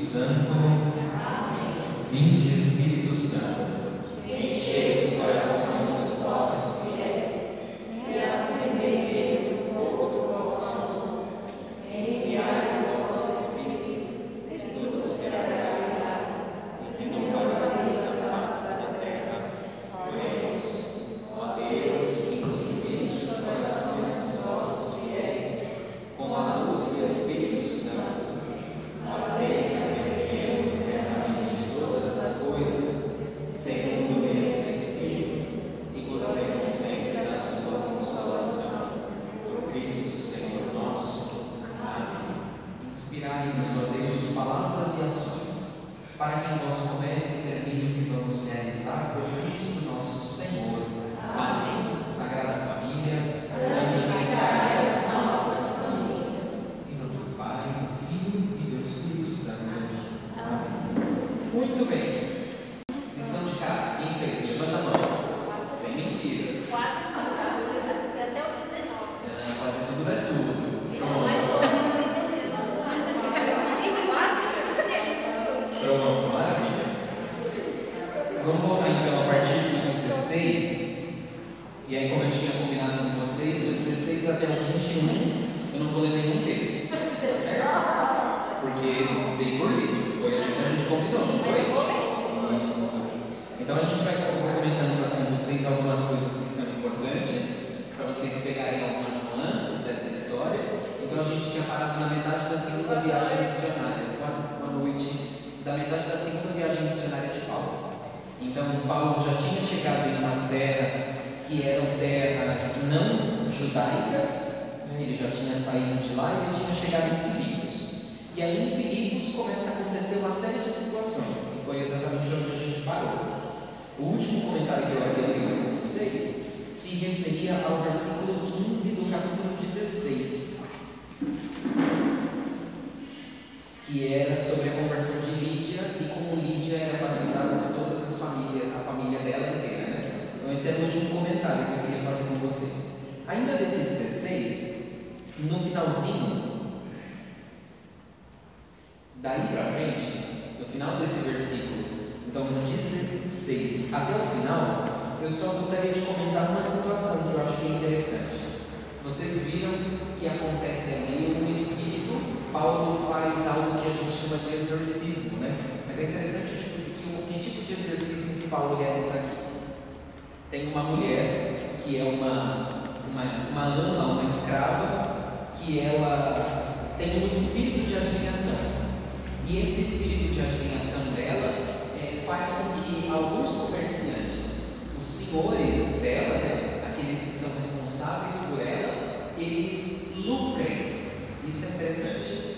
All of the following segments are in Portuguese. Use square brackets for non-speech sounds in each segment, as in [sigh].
Santo. Vinde, Espírito Santo.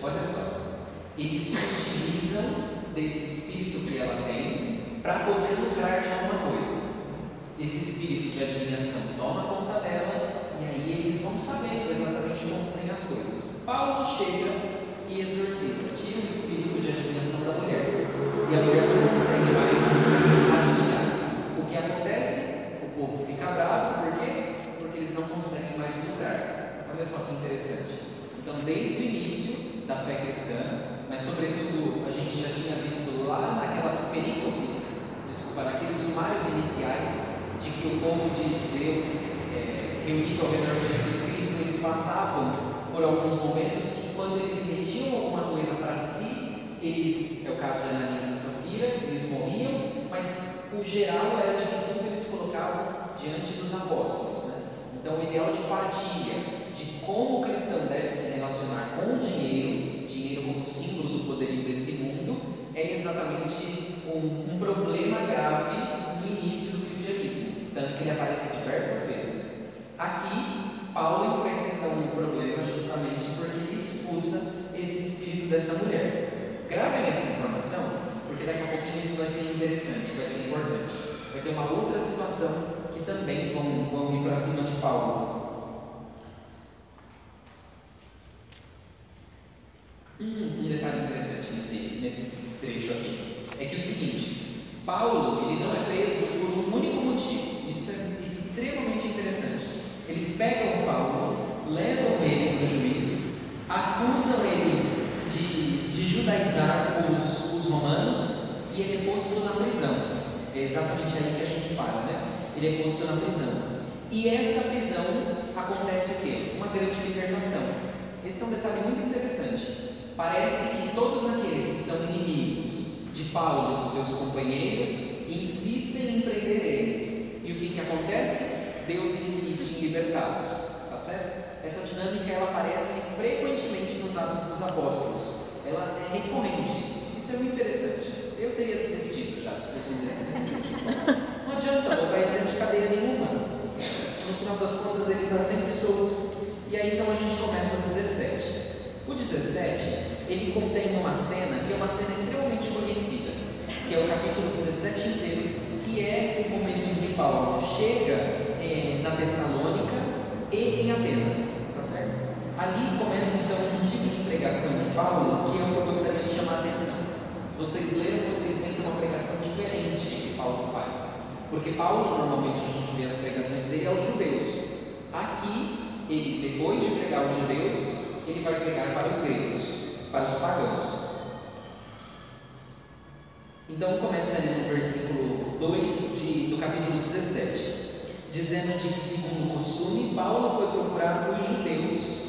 Olha só. Eles se utilizam desse espírito que ela tem para poder lucrar de alguma coisa. Esse espírito de adivinhação toma conta dela e aí eles vão sabendo exatamente como tem as coisas. Paulo chega e exorciza, tira o espírito de adivinhação da mulher. E a mulher não consegue mais adivinhar. O que acontece? O povo fica bravo, por quê? Porque eles não conseguem mais lucrar. Olha só que interessante. Então, desde o início da fé cristã, mas sobretudo a gente já tinha visto lá naquelas perícopes, desculpa, naqueles sumários iniciais, de que o povo de, de Deus, é, reunido ao redor de Jesus Cristo, eles passavam por alguns momentos que quando eles metiam alguma coisa para si, eles, é o caso de Ananias e Safira, eles morriam, mas o geral era de que tudo eles colocavam diante dos apóstolos. Né? Então o ideal de partilha como o cristão deve se relacionar com o dinheiro, dinheiro como símbolo do poderio desse mundo, é exatamente um, um problema grave no início do cristianismo, tanto que ele aparece diversas vezes. Aqui, Paulo enfrenta então um problema justamente porque ele expulsa esse espírito dessa mulher. Gravem essa informação, porque daqui a pouquinho isso vai ser interessante, vai ser importante. Vai ter uma outra situação que também vão, vão ir para cima de Paulo. Hum, um detalhe interessante nesse, nesse trecho aqui é que é o seguinte: Paulo ele não é preso por um único motivo. Isso é extremamente interessante. Eles pegam Paulo, levam ele para o juiz, acusam ele de, de judaizar os, os romanos e ele é posto na prisão. É exatamente aí que a gente para, né? Ele é posto na prisão. E essa prisão acontece o quê? Uma grande libertação. Esse é um detalhe muito interessante. Parece que todos aqueles que são inimigos de Paulo e dos seus companheiros insistem em prender eles. E o que, que acontece? Deus insiste em libertá-los. Tá certo? Essa dinâmica ela aparece frequentemente nos Atos dos Apóstolos. Ela é recorrente. Isso é muito interessante. Eu teria desistido já se fosse um Não adianta botar ele dentro de cadeia nenhuma. No final das contas, ele está sempre solto. E aí então a gente começa no 17. O 17, ele contém uma cena que é uma cena extremamente conhecida, que é o capítulo 17 inteiro, que é o momento em que Paulo chega eh, na Tessalônica e em Atenas, tá certo? Ali começa então um tipo de pregação de Paulo que é eu gostaria de chamar a atenção. Se vocês lerem, vocês veem que é uma pregação diferente que Paulo faz. Porque Paulo, normalmente, a gente vê as pregações dele aos judeus. Aqui, ele, depois de pregar aos judeus, ele vai pregar para os gregos, para os pagãos. Então começa ali no versículo 2 de, do capítulo 17, dizendo de que, segundo o costume, Paulo foi procurar os judeus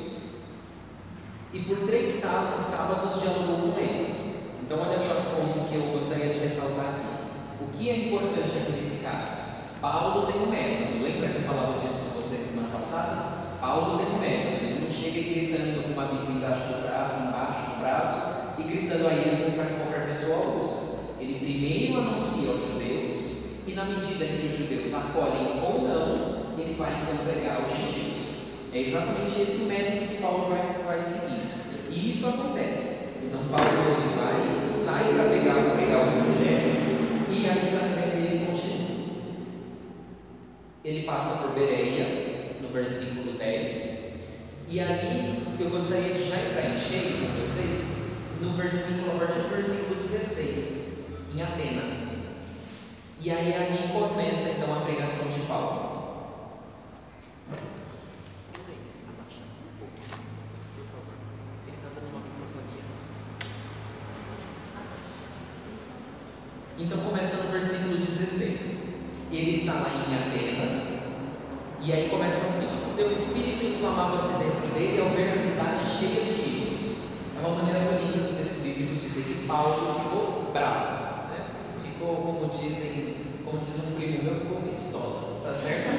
e por três sábados dialogou com eles. Então, olha só o ponto que eu gostaria de ressaltar aqui. O que é importante aqui nesse caso? Paulo tem um método. Lembra que eu falava disso com vocês semana passada? Paulo tem um método. Chega gritando com uma Bíblia embaixo do, braço, embaixo do braço e gritando a êxodo para que qualquer pessoa ouça. Ele primeiro anuncia aos judeus e, na medida em que os judeus acolhem ou não, ele vai então pregar aos gentios. É exatamente esse método que Paulo vai, vai seguir. E isso acontece. Então Paulo ele vai, sai para pegar, pregar o Evangelho e aí na fé ele continua. Ele passa por Bereia, no versículo 10, e ali eu gostaria de já entrar em cheio com vocês no versículo, a partir do versículo 16, em Atenas. E aí ali começa então a pregação de Paulo. Então começa no versículo 16. Ele está lá em Atenas, e aí começa assim: Seu espírito inflamava-se dentro dele ao ver a cidade cheia de ídolos. É uma maneira bonita do texto bíblico dizer que Paulo ficou bravo, né? ficou, como dizem, como diz um primo meu, ficou pistola, tá certo?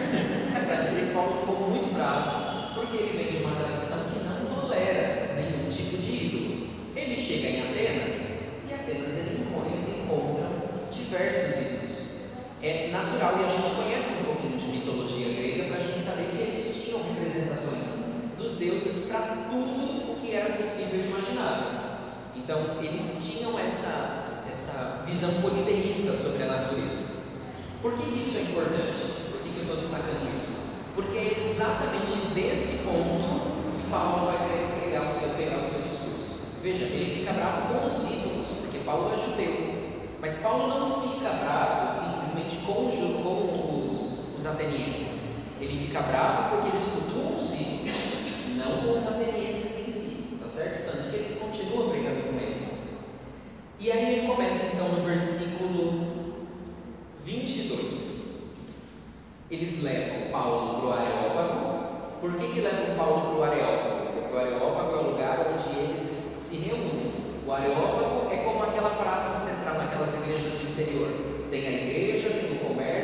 É para dizer que Paulo ficou muito bravo, porque ele vem de uma tradição que não tolera nenhum tipo de ídolo. Ele chega em Atenas, e Atenas ele, eles encontram diversos ídolos. É natural e a gente conhece um pouquinho de mitologia grega para a gente saber que eles tinham representações dos deuses para tudo o que era possível e imaginável. Então, eles tinham essa, essa visão politeísta sobre a natureza. Por que isso é importante? Por que eu estou destacando isso? Porque é exatamente desse ponto que Paulo vai pregar o seu, pegar o seu discurso. Veja, ele fica bravo com os ídolos, porque Paulo é judeu. Mas Paulo não fica bravo simplesmente com, com os, os atenienses. Ele fica bravo porque eles cultuam os ídolos, não com os atenienses em si, tá certo? Tanto que ele continua brigando com eles. E aí ele começa então no versículo 22. Eles levam Paulo para o Areópago. Por que, que levam Paulo para o Areópago? Porque o Areópago é o lugar onde eles se reúnem. O Areópago é como aquela praça central naquelas igrejas do interior. Tem a igreja, tem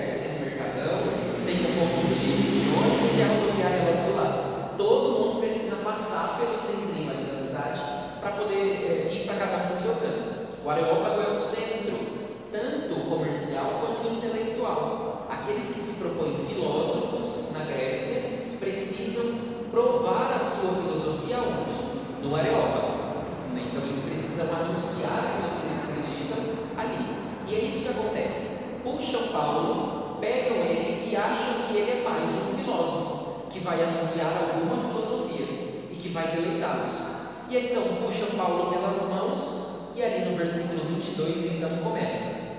o comércio, tem o mercadão, tem o ponto de, de ônibus e a rodoviária logo do lado. Todo mundo precisa passar pelo centrinho ali da cidade para poder é, ir para cada um do seu canto. O Areópago é o centro, tanto comercial quanto intelectual. Aqueles que se propõem filósofos na Grécia precisam provar a sua filosofia onde? No Areópago. Então eles precisam anunciar aquilo que eles acreditam ali. E é isso que acontece. Puxam Paulo, pegam ele e acham que ele é mais um filósofo que vai anunciar alguma filosofia e que vai deleitá-los. E aí, então puxam Paulo pelas mãos e ali no versículo 22 então começa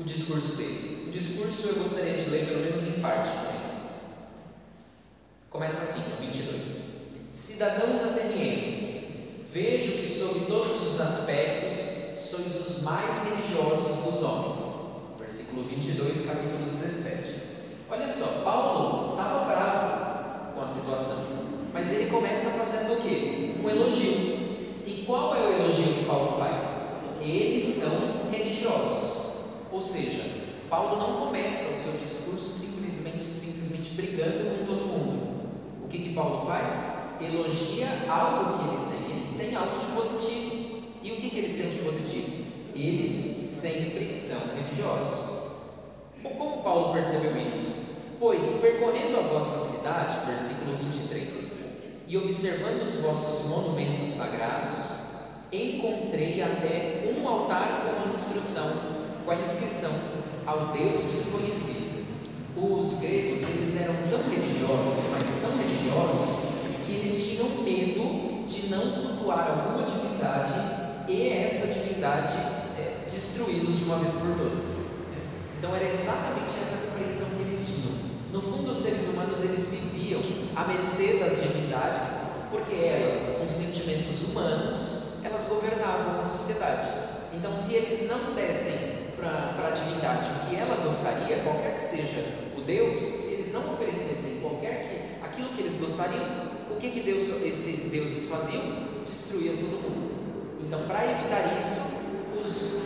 o discurso dele. O discurso eu gostaria de ler pelo menos em parte. Começa assim, no 22. Cidadãos atenienses, Vejo que, sob todos os aspectos, sois os mais religiosos dos homens. Versículo 22, capítulo 17. Olha só, Paulo estava bravo com a situação, mas ele começa fazendo o quê? Um elogio. E qual é o elogio que Paulo faz? Eles são religiosos. Ou seja, Paulo não começa o seu discurso simplesmente, simplesmente brigando com todo mundo. O que, que Paulo faz? Elogia algo que eles têm. Eles têm algo de positivo. E o que, que eles têm de positivo? Eles sempre são religiosos. Como Paulo percebeu isso? Pois, percorrendo a vossa cidade, versículo 23, e observando os vossos monumentos sagrados, encontrei até um altar com instrução, com a inscrição ao Deus desconhecido. Os gregos eles eram tão religiosos, mas tão religiosos, que eles tinham medo de não cultuar alguma divindade e essa divindade é, destruí-los de uma vez por todas. Então era exatamente essa compreensão que eles tinham. No fundo, os seres humanos eles viviam à mercê das divindades, porque elas, com sentimentos humanos, elas governavam a sociedade. Então, se eles não dessem para a divindade o que ela gostaria, qualquer que seja o Deus, se eles não oferecessem qualquer que, aquilo que eles gostariam, o que, que Deus, esses deuses faziam? Destruíam todo mundo. Então, para evitar isso, os,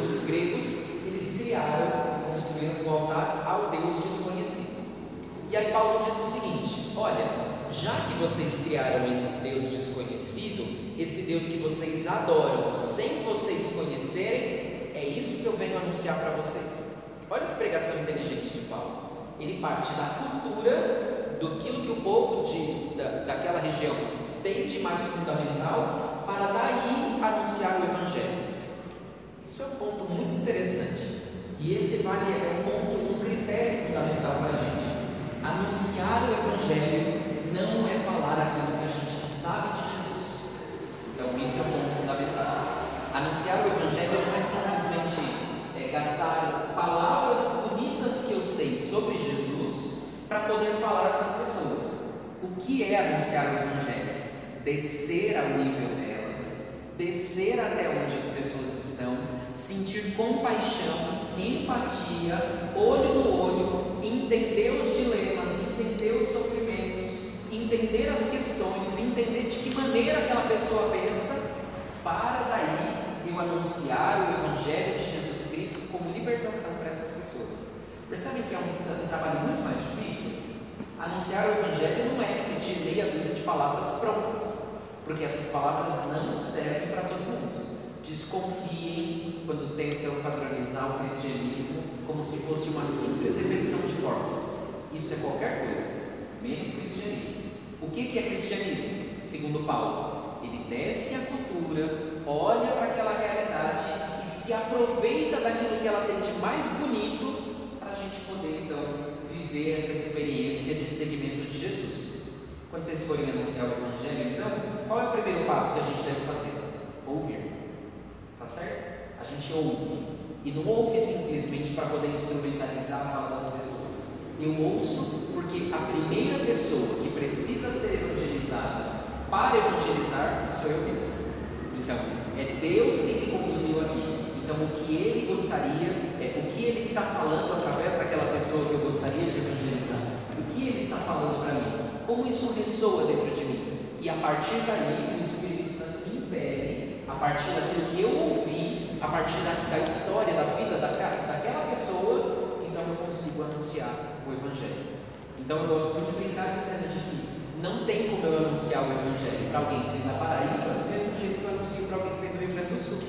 os gregos eles criaram e construíram um altar ao Deus desconhecido. E aí Paulo diz o seguinte: olha, já que vocês criaram esse Deus desconhecido, esse Deus que vocês adoram, sem vocês conhecerem, é isso que eu venho anunciar para vocês. Olha que pregação inteligente de Paulo. Ele parte da cultura, do que o povo de, da, daquela região tem de mais fundamental, para daí anunciar o Evangelho. Isso é um ponto muito interessante. E esse vale é um ponto, um critério fundamental para a gente. Anunciar o Evangelho não é falar aquilo que a gente sabe de Jesus. Então, isso é um ponto fundamental. Anunciar o Evangelho não é simplesmente é, gastar palavras bonitas que eu sei sobre Jesus para poder falar com as pessoas. O que é anunciar o Evangelho? Descer ao nível delas, descer até onde as pessoas estão, sentir compaixão, empatia, olho no olho, entender os dilemas, entender os sofrimentos, entender as questões, entender de que maneira aquela pessoa pensa, para daí eu anunciar o Evangelho de Jesus Cristo como libertação para essas pessoas. Percebem que é um, um trabalho muito mais difícil? Anunciar o Evangelho não é repetir meia dúzia de palavras prontas, porque essas palavras não servem para todo mundo. Desconfiem quando tentam padronizar o cristianismo como se fosse uma simples repetição de fórmulas. Isso é qualquer coisa, menos cristianismo. O que é cristianismo? Segundo Paulo, ele desce a cultura, olha para aquela realidade e se aproveita daquilo que ela tem de mais bonito para a gente poder então viver essa experiência de seguimento de Jesus. Quando vocês forem anunciar o Evangelho, então, qual é o primeiro passo que a gente deve fazer? Ouvir. Tá certo? A gente ouve. E não ouve simplesmente para poder instrumentalizar a fala das pessoas. Eu ouço porque a primeira pessoa que precisa ser evangelizada para evangelizar sou eu mesmo. Então, é Deus quem me conduziu aqui. Então, o que Ele gostaria, é o que Ele está falando através daquela pessoa que eu gostaria de evangelizar. O que Ele está falando para mim? Como isso ressoa dentro de mim? E a partir daí, o Espírito a partir daquilo que eu ouvi, a partir da, da história, da vida da, daquela pessoa, então eu consigo anunciar o Evangelho. Então, eu gosto muito de brincar dizendo de que não tem como eu anunciar o Evangelho para alguém que vem da Paraíba, do mesmo jeito que eu anuncio para alguém que vem do Rio Grande do Sul.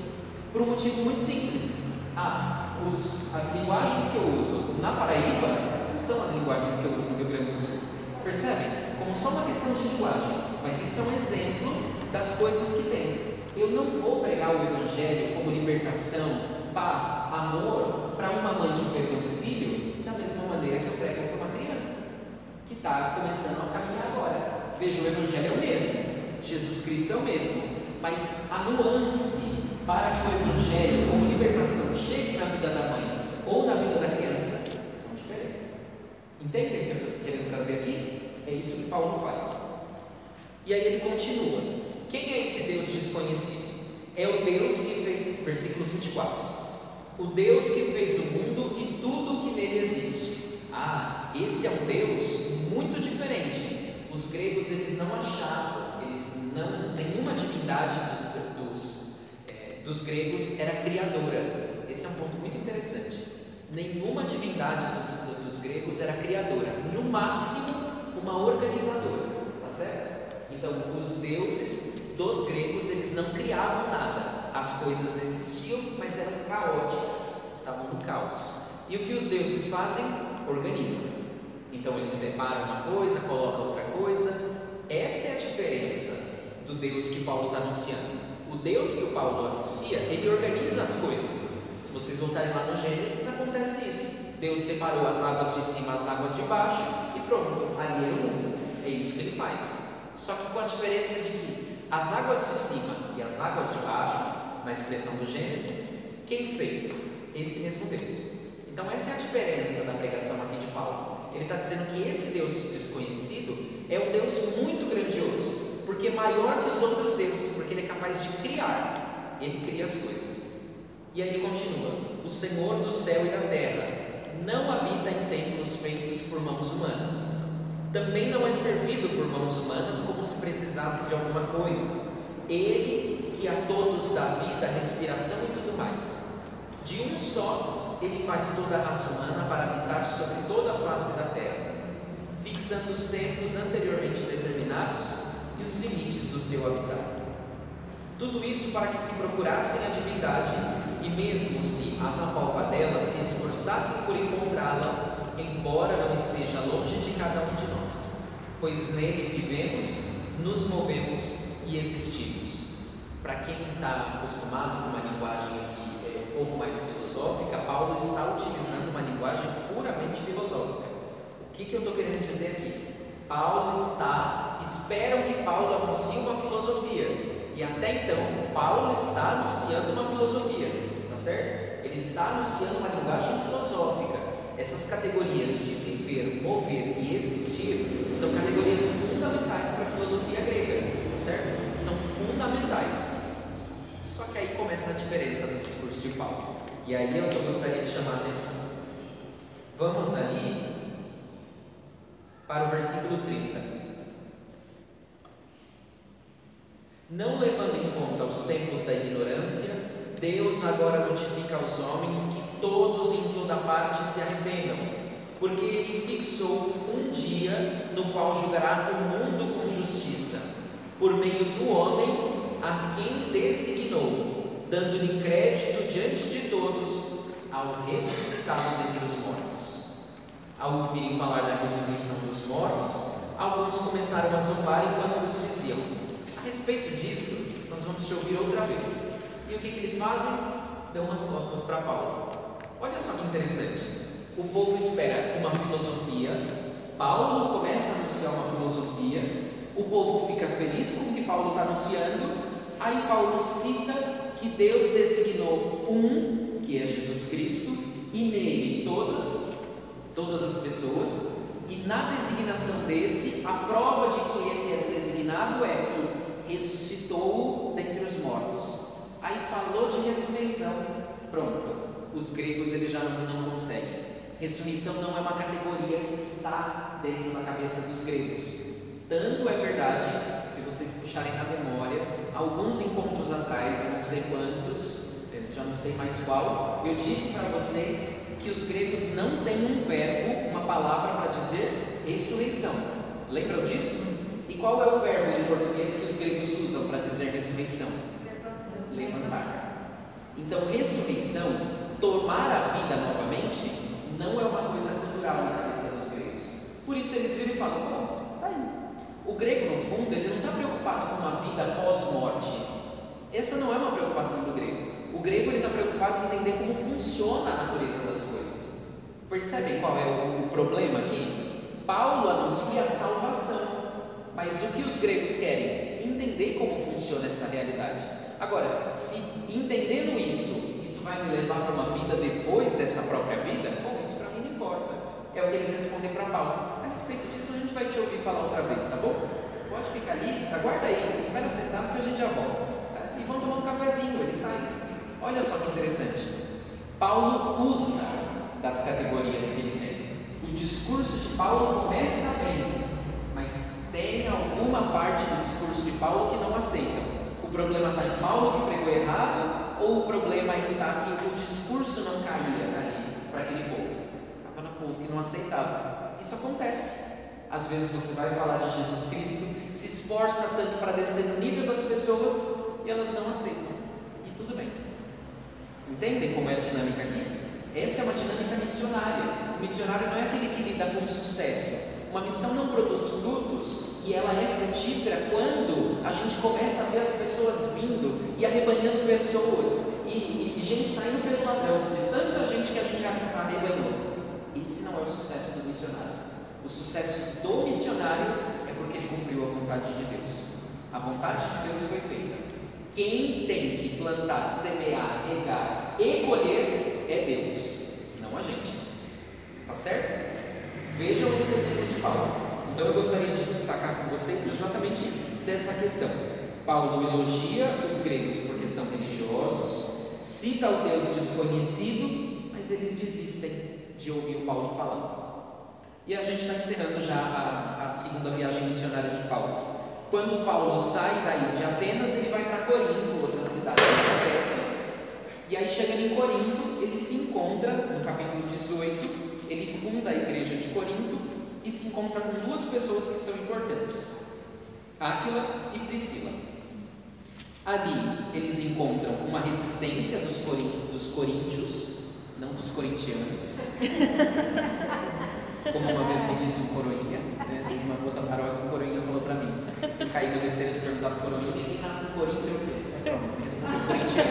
Por um motivo muito simples. Ah, os, as linguagens que eu uso na Paraíba não são as linguagens que eu uso no Rio Grande do Sul. Percebem? Como só uma questão de linguagem. Mas isso é um exemplo das coisas que tem. Eu não vou pregar o Evangelho como libertação, paz, amor para uma mãe que perdeu um filho, da mesma maneira que eu prego para uma criança que está começando a caminhar agora. Veja, o Evangelho é o mesmo, Jesus Cristo é o mesmo, mas a nuance para que o Evangelho, como libertação, chegue na vida da mãe ou na vida da criança são diferentes. Entendem o que eu estou querendo trazer aqui? É isso que Paulo faz. E aí ele continua. Quem é esse Deus desconhecido? É o Deus que fez, versículo 24: O Deus que fez o mundo e tudo o que nele existe. Ah, esse é um Deus muito diferente. Os gregos eles não achavam, eles não, nenhuma divindade dos, dos, é, dos gregos era criadora. Esse é um ponto muito interessante. Nenhuma divindade dos, dos gregos era criadora. No máximo, uma organizadora, tá certo? Então, os deuses dos gregos, eles não criavam nada. As coisas existiam, mas eram caóticas, estavam no caos. E o que os deuses fazem? Organizam. Então, eles separam uma coisa, colocam outra coisa. Essa é a diferença do Deus que Paulo está anunciando. O Deus que o Paulo anuncia, ele organiza as coisas. Se vocês voltarem lá no Gênesis, acontece isso. Deus separou as águas de cima, as águas de baixo, e pronto, ali o mundo. É isso que ele faz. Só que com a diferença de que as águas de cima e as águas de baixo, na expressão do Gênesis, quem fez? Esse mesmo Deus. Então, essa é a diferença da pregação aqui de Paulo. Ele está dizendo que esse Deus desconhecido é um Deus muito grandioso, porque maior que os outros deuses, porque ele é capaz de criar, ele cria as coisas. E aí ele continua: O Senhor do céu e da terra não habita em templos feitos por mãos humanas. Também não é servido por mãos humanas como se precisasse de alguma coisa. Ele que a todos dá vida, respiração e tudo mais. De um só, ele faz toda a raça humana para habitar sobre toda a face da terra, fixando os tempos anteriormente determinados e os limites do seu habitat. Tudo isso para que se procurassem a divindade e mesmo se as apalpa dela se esforçassem por encontrá-la, embora não esteja longe de cada um de nós, pois nele vivemos, nos movemos e existimos. Para quem está acostumado com uma linguagem é, um pouco mais filosófica, Paulo está utilizando uma linguagem puramente filosófica. O que, que eu estou querendo dizer aqui? Paulo está, esperam que Paulo anuncie uma filosofia, e até então, Paulo está anunciando uma filosofia, tá certo? Ele está anunciando uma linguagem filosófica. Essas categorias de viver, mover e existir são categorias fundamentais para a filosofia grega, tá certo? São fundamentais. Só que aí começa a diferença no discurso de Paulo. E aí é o que eu gostaria de chamar a atenção. Vamos ali para o versículo 30. Não levando em conta os tempos da ignorância, Deus agora notifica aos homens que todos em toda parte se arrependam, porque Ele fixou um dia no qual julgará o mundo com justiça, por meio do homem a quem designou, dando-lhe crédito diante de todos ao ressuscitado dentre os mortos. Ao ouvirem falar da ressurreição dos mortos, alguns começaram a zombar enquanto lhes diziam: respeito disso, nós vamos te ouvir outra vez. E o que, que eles fazem? Dão as costas para Paulo. Olha só que interessante. O povo espera uma filosofia. Paulo começa a anunciar uma filosofia. O povo fica feliz com o que Paulo está anunciando. Aí Paulo cita que Deus designou um, que é Jesus Cristo, e nele todas, todas as pessoas. E na designação desse, a prova de que esse é designado é que ressuscitou dentre os mortos. Aí falou de ressurreição, pronto. Os gregos eles já não, não conseguem. Ressurreição não é uma categoria que está dentro da cabeça dos gregos. Tanto é verdade, se vocês puxarem na memória, alguns encontros atrás, eu não sei quantos, já não sei mais qual, eu disse para vocês que os gregos não têm um verbo, uma palavra para dizer ressurreição. Lembram disso? E qual é o verbo em português que os gregos usam para dizer ressurreição? Levantar. Então, ressurreição, tomar a vida novamente, não é uma coisa cultural na cabeça dos gregos. Por isso eles viram e falam: bom, tá aí. O grego, no fundo, ele não está preocupado com uma vida pós-morte. Essa não é uma preocupação do grego. O grego está preocupado em entender como funciona a natureza das coisas. Percebem qual é o, problema aqui? Paulo anuncia a salvação. Mas o que os gregos querem? Entender como funciona essa realidade. Agora, se entendendo isso, isso vai me levar para uma vida depois dessa própria vida, bom, isso para mim não importa. É o que eles respondem para Paulo. A respeito disso, a gente vai te ouvir falar outra vez, tá bom? pode ficar ali, aguarda aí, espera sentado que a gente já volta. Tá? E vão tomar um cafezinho, eles saem. Olha só que interessante. Paulo usa das categorias que ele tem. O discurso de Paulo começa bem, mas tem alguma parte do discurso de Paulo que não aceita. O problema está em Paulo que pregou errado, ou o problema está que o discurso não caía ali para aquele povo? Estava no povo que não aceitava. Isso acontece. Às vezes você vai falar de Jesus Cristo, se esforça tanto para descer no nível das pessoas e elas não aceitam. E tudo bem. Entendem como é a dinâmica aqui? Essa é uma dinâmica missionária. O missionário não é aquele que lida com sucesso. Uma missão não produz frutos e ela é frutífera quando a gente começa a ver as pessoas vindo e arrebanhando pessoas e, e, e gente saindo pelo ladrão, de tanta gente que a gente arrebanhou. Esse não é o sucesso do missionário. O sucesso do missionário é porque ele cumpriu a vontade de Deus. A vontade de Deus foi feita. Quem tem que plantar, semear, regar e colher é Deus, não a gente. Tá certo? Vejam esse exemplo de Paulo. Então eu gostaria de destacar com vocês exatamente dessa questão. Paulo elogia os gregos porque são religiosos, cita o Deus desconhecido, mas eles desistem de ouvir o Paulo falando. E a gente está encerrando já a, a segunda viagem missionária de Paulo. Quando Paulo sai daí de Atenas, ele vai para Corinto, outra cidade da Grécia. E aí, chegando em Corinto, ele se encontra, no capítulo 18, ele funda a igreja de Corinto e se encontra com duas pessoas que são importantes: Áquila e Priscila. Ali, eles encontram uma resistência dos, dos coríntios, não dos corintianos. [laughs] Como uma vez me disse um coroinha, né, uma outra paróquia, um coroinha falou para mim, eu caí na besteira de perguntar para o coroinha, quem nasce em Corinto é o quê? Pronto, respondeu corintiano.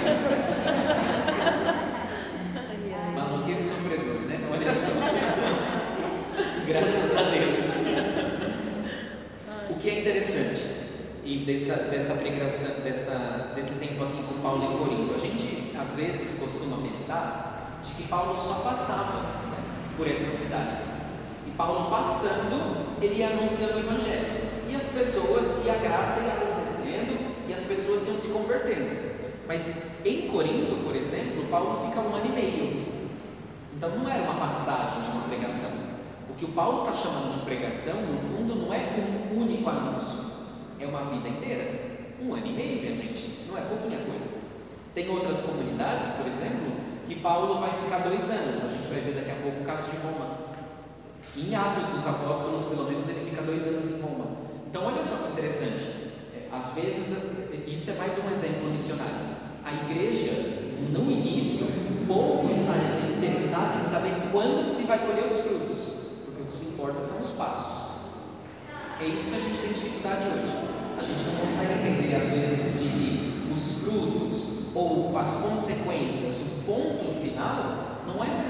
Maloqueiro sofredor, né? Olha só. Graças a Deus. O que é interessante, e dessa, dessa pregação, dessa, desse tempo aqui com Paulo em Corinto, a gente às vezes costuma pensar de que Paulo só passava por essas cidades. Paulo passando, ele ia anunciando o Evangelho. E as pessoas, e a graça ia acontecendo, e as pessoas iam se convertendo. Mas em Corinto, por exemplo, Paulo fica um ano e meio. Então não era uma passagem de uma pregação. O que o Paulo está chamando de pregação, no fundo, não é um único anúncio, é uma vida inteira. Um ano e meio, minha gente, não é pouquinha coisa. Tem outras comunidades, por exemplo, que Paulo vai ficar dois anos. A gente vai ver daqui a pouco o caso de Roma. Em Atos dos Apóstolos, pelo menos, ele fica dois anos em Roma. Então, olha só que interessante. É, às vezes, isso é mais um exemplo missionário. A igreja, no início, pouco está interessada em saber quando se vai colher os frutos, porque o que se importa são os passos. É isso que a gente tem dificuldade hoje. A gente não consegue entender, às vezes, de que os frutos ou as consequências, ponto final, não é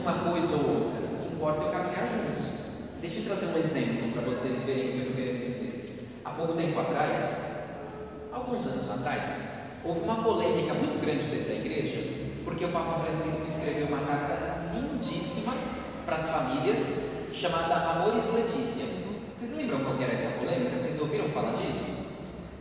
uma coisa ou outra importa é caminhar juntos. Deixa eu trazer um exemplo para vocês verem o que eu estou querendo dizer. Há pouco tempo atrás, alguns anos atrás, houve uma polêmica muito grande dentro da igreja, porque o Papa Francisco escreveu uma carta lindíssima para as famílias, chamada Amores Letícia. Vocês lembram qual era essa polêmica? Vocês ouviram falar disso?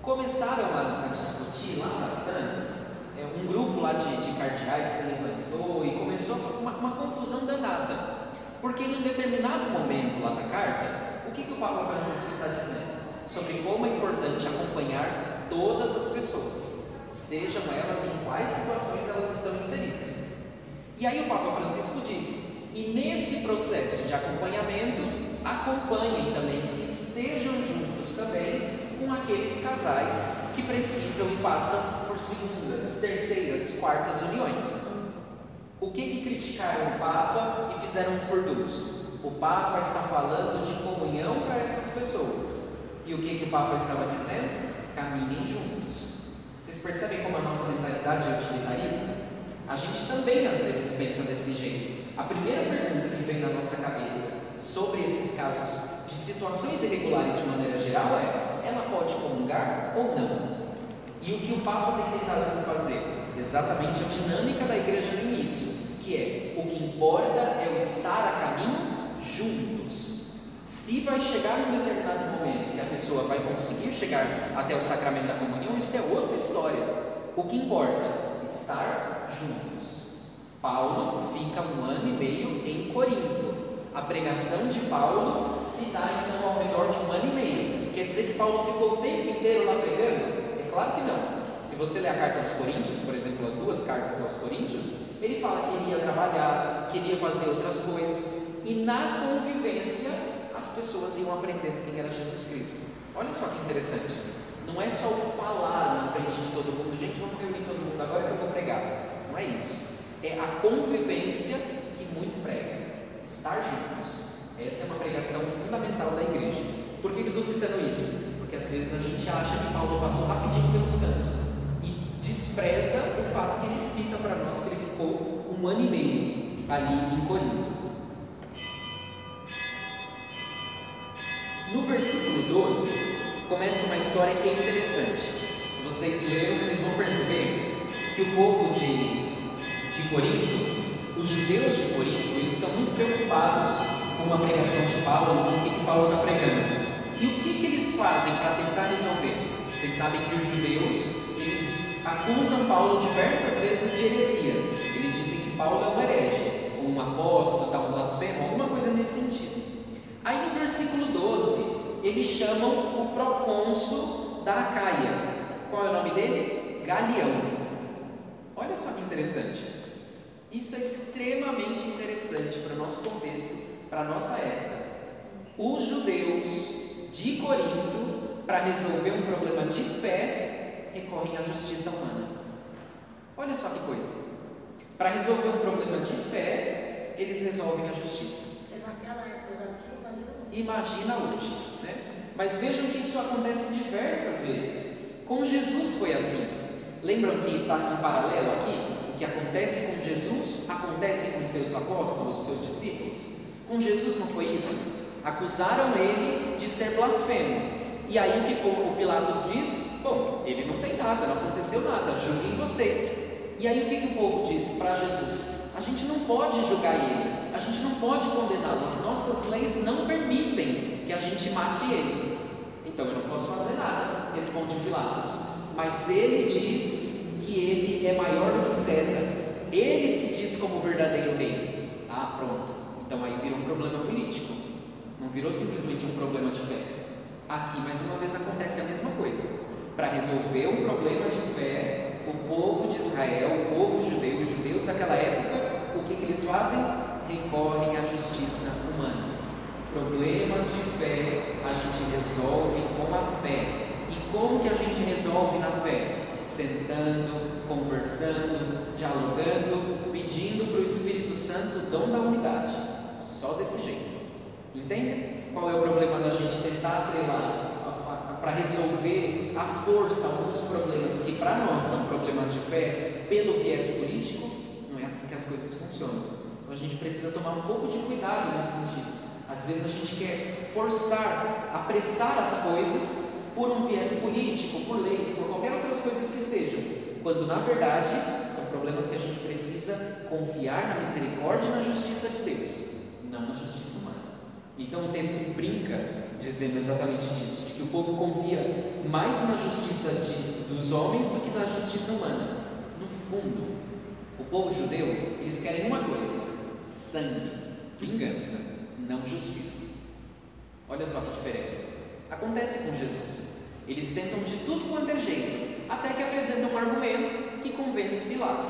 Começaram a, a discutir lá nas tantas, é, um grupo lá de, de cardeais se levantou e começou uma, uma confusão danada. Porque em um determinado momento lá da carta, o que, que o Papa Francisco está dizendo? Sobre como é importante acompanhar todas as pessoas, sejam elas em quais situações elas estão inseridas. E aí o Papa Francisco diz: e nesse processo de acompanhamento, acompanhem também, estejam juntos também com aqueles casais que precisam e passam segundas, terceiras, quartas uniões. O que, que criticaram o Papa e fizeram furdunço? O Papa está falando de comunhão para essas pessoas. E o que, que o Papa estava dizendo? Caminhem juntos. Vocês percebem como a nossa mentalidade é utilitarista? A gente também às vezes pensa desse jeito. A primeira pergunta que vem na nossa cabeça sobre esses casos de situações irregulares de maneira geral é: ela pode comungar ou não? E o que o Papa tem tentado fazer? exatamente a dinâmica da igreja no início, que é o que importa é o estar a caminho juntos. Se vai chegar num determinado momento que a pessoa vai conseguir chegar até o sacramento da comunhão, isso é outra história. O que importa? Estar juntos. Paulo fica um ano e meio em Corinto. A pregação de Paulo se dá então ao redor de um ano e meio. Quer dizer que Paulo ficou o tempo inteiro lá pregando? Claro que não. Se você ler a carta aos Coríntios, por exemplo, as duas cartas aos Coríntios, ele fala que ele ia trabalhar, queria fazer outras coisas, e na convivência as pessoas iam aprendendo quem era Jesus Cristo. Olha só que interessante. Não é só o falar na frente de todo mundo, gente, vamos reunir todo mundo agora que eu vou pregar. Não é isso. É a convivência que muito prega. Estar juntos. Essa é uma pregação fundamental da igreja. Por que eu estou citando isso? Porque às vezes a gente acha que Paulo passou rapidinho pelos cantos despreza o fato que ele cita para nós que ele ficou um ano e meio ali em Corinto. No versículo 12, começa uma história que é interessante. Se vocês lerem, vocês vão perceber que o povo de, de Corinto, os judeus de Corinto, eles estão muito preocupados com a pregação de Paulo, com o que, Paulo está pregando. E o que eles fazem para tentar resolver? Vocês sabem que os judeus, eles acusam Paulo diversas vezes de heresia. Eles dizem que Paulo é um herege, ou um apóstolo, um blasfemo, alguma coisa nesse sentido. Aí no versículo 12, eles chamam o procônsul da Acaia. Qual é o nome dele? Galião. Olha só que interessante. Isso é extremamente interessante para o nosso contexto, para a nossa época. Os judeus de Corinto, para resolver um problema de fé, recorrem à justiça humana. Olha só que coisa. Para resolver um problema de fé, eles resolvem a justiça. Imagina hoje, né? Mas vejam que isso acontece diversas vezes. Com Jesus foi assim. Lembram que está em paralelo aqui? O que acontece com Jesus acontece com seus apóstolos, seus discípulos. Com Jesus não foi isso? Acusaram ele de ser blasfemo. E aí o que o Pilatos diz? Bom, ele não tem nada, não aconteceu nada, julguem vocês. E aí o que, que o povo diz para Jesus? A gente não pode julgar ele, a gente não pode condená-lo, as nossas leis não permitem que a gente mate ele. Então eu não posso fazer nada, responde Pilatos. Mas ele diz que ele é maior do que César, ele se diz como verdadeiro rei. Ah, pronto. Então aí vira um problema político, não virou simplesmente um problema de fé. Aqui, mais uma vez, acontece a mesma coisa. Para resolver um problema de fé, o povo de Israel, o povo judeu, os judeus daquela época, o que, que eles fazem? Recorrem à justiça humana. Problemas de fé a gente resolve com a fé. E como que a gente resolve na fé? Sentando, conversando, dialogando, pedindo para o Espírito Santo o dom da unidade. Só desse jeito. Entendem? Qual é o problema da gente tentar atrelar para resolver a força alguns problemas que para nós são problemas de fé pelo viés político? Não é assim que as coisas funcionam. Então a gente precisa tomar um pouco de cuidado nesse sentido. Às vezes a gente quer forçar, apressar as coisas por um viés político, por leis, por qualquer outras coisas que sejam, quando na verdade são problemas que a gente precisa confiar na misericórdia e na justiça de Deus, não na justiça humana. Então o texto brinca dizendo exatamente disso, de que o povo confia mais na justiça de, dos homens do que na justiça humana. No fundo, o povo judeu, eles querem uma coisa: sangue, vingança não justiça. Olha só que diferença. Acontece com Jesus. Eles tentam de tudo quanto é jeito, até que apresentam um argumento que convence Pilatos.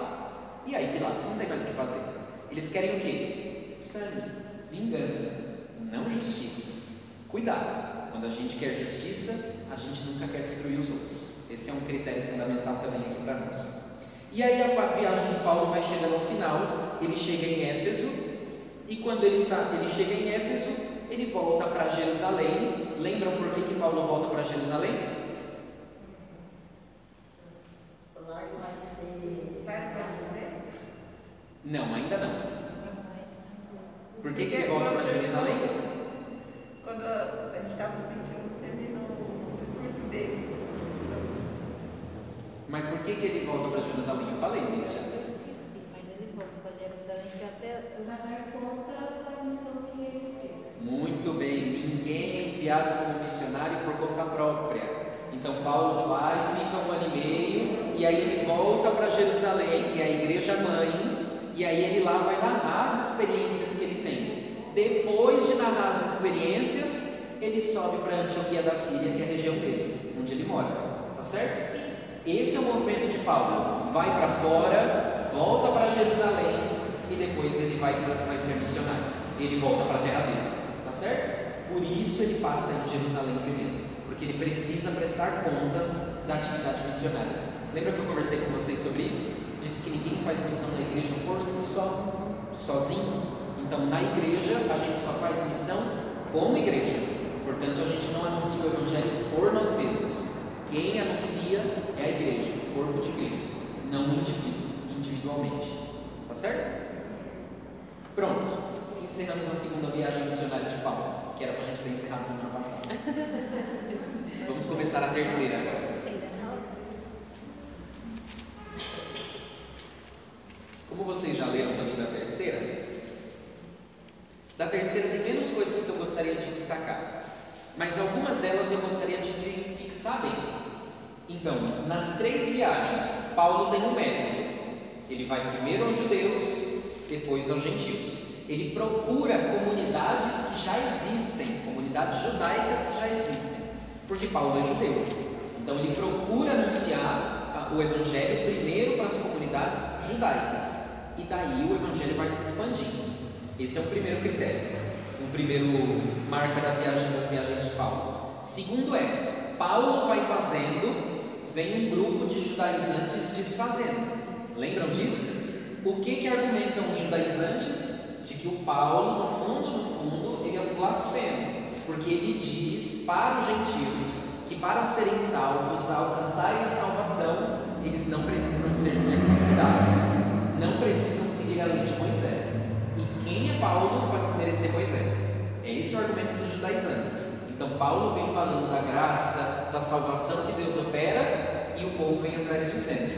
E aí Pilatos não tem mais o que fazer. Eles querem o quê? Sangue, vingança, não justiça. Cuidado, quando a gente quer justiça, a gente nunca quer destruir os outros. Esse é um critério fundamental também aqui para nós. E aí a viagem de Paulo vai chegando ao final, ele chega em Éfeso, e quando ele, está, ele chega em Éfeso, ele volta para Jerusalém. Lembram por que, que Paulo volta para Jerusalém? Lá vai ser. Não, ainda não. Por que, que ele volta para Jerusalém? Quando a gente estava no 21, terminou o discurso dele. Mas por que, que ele volta para Jerusalém? Eu falei disso. Mas ele volta para Jerusalém que até vai dar conta da missão que ele fez. Muito bem, ninguém é enviado como missionário por conta própria. Então Paulo vai, fica um ano e meio, e aí ele volta para Jerusalém, que é a igreja mãe, e aí ele lá vai narrar as experiências que ele tem. Depois de narrar as experiências, ele sobe para Antioquia da Síria, que é a região dele, onde ele mora. Tá certo? Esse é o movimento de Paulo. Vai para fora, volta para Jerusalém e depois ele vai, vai ser missionário. Ele volta para a terra dele. Tá certo? Por isso ele passa em Jerusalém primeiro. Porque ele precisa prestar contas da atividade missionária. Lembra que eu conversei com vocês sobre isso? Disse que ninguém faz missão na igreja por si só, sozinho. Então, na igreja, a gente só faz missão como igreja. Portanto, a gente não anuncia o Evangelho por nós mesmos. Quem anuncia é a igreja, o corpo de Cristo, não o indivíduo, individualmente. Tá certo? Pronto. Encerramos a segunda viagem missionária de Paulo, que era para a gente ter encerrado semana passada. [laughs] Vamos começar a terceira agora. Como vocês já leram também da terceira, da terceira tem menos coisas que eu gostaria de destacar, mas algumas delas eu gostaria de fixar bem. Então, nas três viagens, Paulo tem um método. Ele vai primeiro aos judeus, depois aos gentios. Ele procura comunidades que já existem, comunidades judaicas que já existem, porque Paulo é judeu. Então, ele procura anunciar o Evangelho primeiro para as comunidades judaicas, e daí o Evangelho vai se expandindo. Esse é o primeiro critério, o primeiro marca da viagem das viagens de Paulo. Segundo é, Paulo vai fazendo, vem um grupo de judaizantes desfazendo. Lembram disso? O que que argumentam os judaizantes? De que o Paulo, no fundo, no fundo, ele é um blasfemo, porque ele diz para os gentios que para serem salvos, alcançarem a salvação, eles não precisam ser circuncidados, não precisam seguir a lei de Moisés. E quem é Paulo para desmerecer Moisés? É esse o argumento dos judaizantes. Então Paulo vem falando da graça, da salvação que Deus opera e o povo vem atrás dizendo.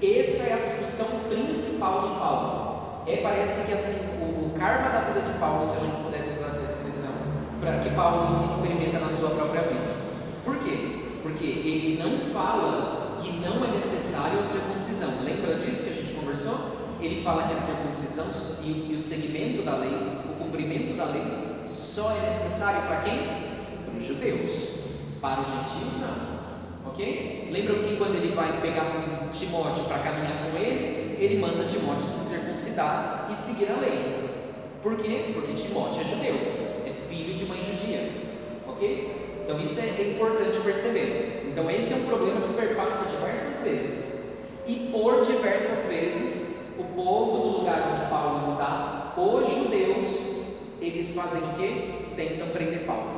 Essa é a discussão principal de Paulo. É, parece que assim, o, o karma da vida de Paulo, se a gente pudesse usar essa expressão, para que Paulo experimenta na sua própria vida. Por quê? Porque ele não fala que não é necessário a circuncisão. Lembra disso que a gente conversou? Ele fala que a circuncisão e, e o segmento da lei, o cumprimento da lei, só é necessário para quem? Os judeus. Para os gentios, não. Ok? Lembram que quando ele vai pegar Timóteo para caminhar com ele, ele manda Timóteo se circuncidar e seguir a lei. Por quê? Porque Timóteo é judeu, é filho de mãe judia. Ok? Então isso é importante perceber. Então esse é um problema que perpassa diversas vezes. E por diversas vezes, o povo do lugar onde Paulo está, os judeus, eles fazem o quê? Tentam prender Paulo.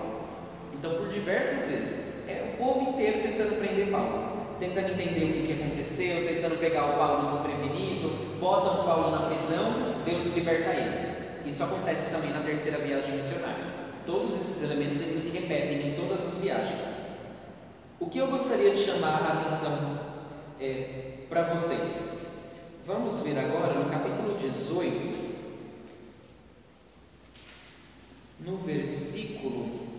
Então, por diversas vezes, é o povo inteiro tentando prender Paulo, tentando entender o que, que aconteceu, tentando pegar o Paulo desprevenido, botam o Paulo na prisão, Deus liberta ele. Isso acontece também na terceira viagem missionária. Todos esses elementos eles se repetem em todas as viagens. O que eu gostaria de chamar a atenção é, para vocês? Vamos ver agora no capítulo 18, no versículo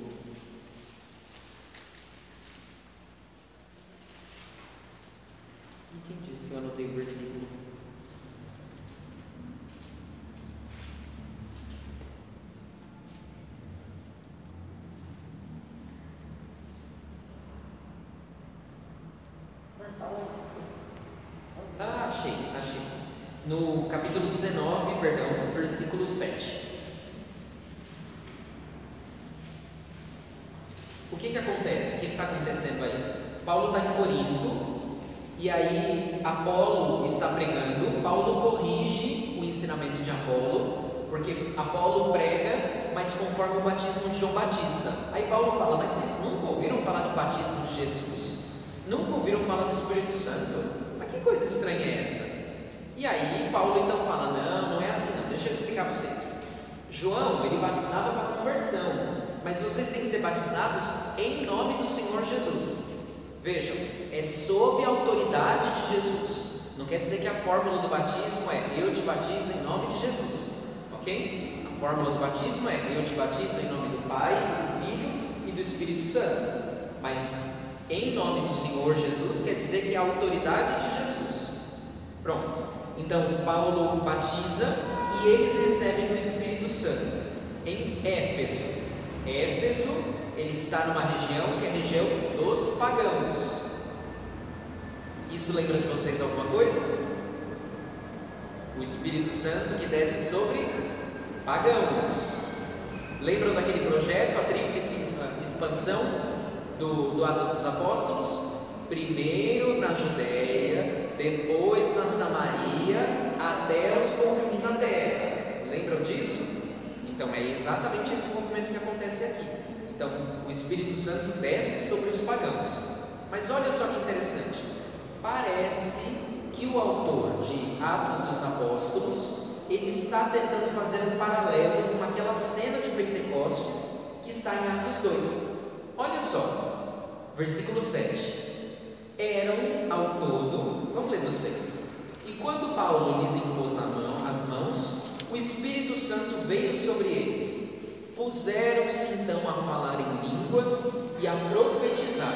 Quem disse que eu anotei o versículo? Ah, achei, achei. No capítulo 19, perdão, versículo 7. O que que acontece? O que está acontecendo aí? Paulo está em Corinto e aí Apolo está pregando. Paulo corrige o ensinamento de Apolo, porque Apolo prega, mas conforme o batismo de João Batista. Aí Paulo fala: Mas vocês nunca ouviram falar de batismo de Jesus? Nunca ouviram falar do Espírito Santo? Mas que coisa estranha é essa? E aí Paulo então fala: Não, não é assim, não. Deixa eu explicar para vocês. João, ele batizava para conversão, mas vocês têm que ser batizados em nome do Senhor Jesus. Vejam, é sob a autoridade de Jesus. Não quer dizer que a fórmula do batismo é eu te batizo em nome de Jesus, ok? A fórmula do batismo é eu te batizo em nome do Pai, do Filho e do Espírito Santo. Mas em nome do Senhor Jesus quer dizer que é a autoridade de Jesus. Pronto. Então Paulo batiza e eles recebem o Espírito Santo. Em Éfeso. Éfeso, ele está numa região que é a região dos pagãos. Isso lembra de vocês alguma coisa? O Espírito Santo que desce sobre pagãos. Lembram daquele projeto, a tríplice expansão do, do Atos dos Apóstolos? Primeiro na Judéia, depois na Samaria, até os confins da terra. Lembram disso? Então é exatamente esse movimento que acontece aqui. Então o Espírito Santo desce sobre os pagãos. Mas olha só que interessante. Parece que o autor de Atos dos Apóstolos ele está tentando fazer um paralelo com aquela cena de Pentecostes que está em Atos 2. Olha só, versículo 7. Eram ao todo, vamos ler do 6. E quando Paulo lhes impôs mão, as mãos, o Espírito Santo veio sobre eles. Puseram-se então a falar em línguas e a profetizar.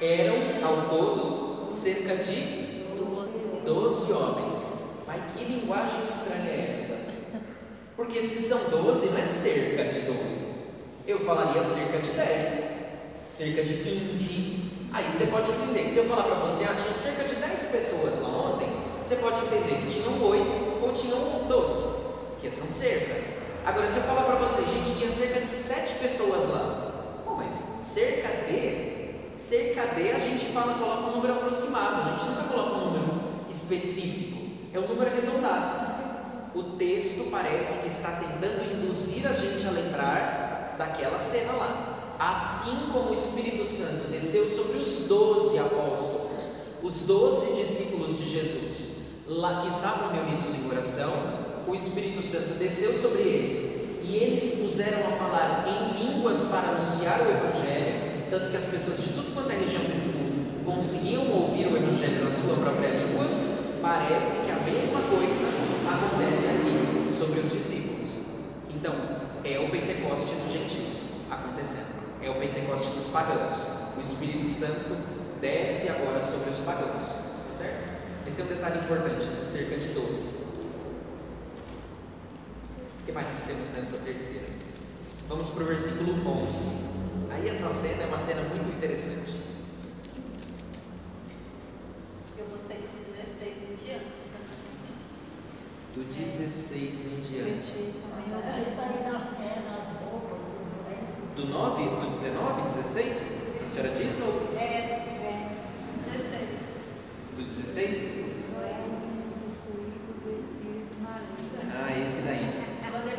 Eram ao todo cerca de doze homens. Mas que linguagem estranha é essa? Porque se são doze, não é cerca de doze. Eu falaria cerca de dez, cerca de quinze. Aí você pode entender que se eu falar para você, ah, tinha cerca de dez pessoas lá ontem, você pode entender que tinham oito ou tinham doze, que são cerca. Agora, se eu falar para você, gente, tinha cerca de sete pessoas lá. Bom, mas cerca de, cerca de, a gente fala, coloca um número aproximado, a gente nunca coloca um número específico é um número arredondado. O texto parece que está tentando induzir a gente a lembrar daquela cena lá. Assim como o Espírito Santo desceu sobre os doze apóstolos, os doze discípulos de Jesus, lá que estavam reunidos em oração, o Espírito Santo desceu sobre eles e eles puseram a falar em línguas para anunciar o Evangelho, tanto que as pessoas de tudo quanto é região desse mundo conseguiam ouvir o Evangelho na sua própria língua parece que a mesma coisa acontece aqui sobre os discípulos. Então, é o Pentecoste dos gentios acontecendo, é o Pentecoste dos pagãos. O Espírito Santo desce agora sobre os pagãos, certo? Esse é um detalhe importante, esse cerca de 12. O que mais que temos nessa terceira? Vamos para o versículo 11. Aí essa cena é uma cena muito interessante. do 16 em diante. Do 9, do 19, 16? A senhora diz ou? É, é, 16. Do 16? Ah, esse daí.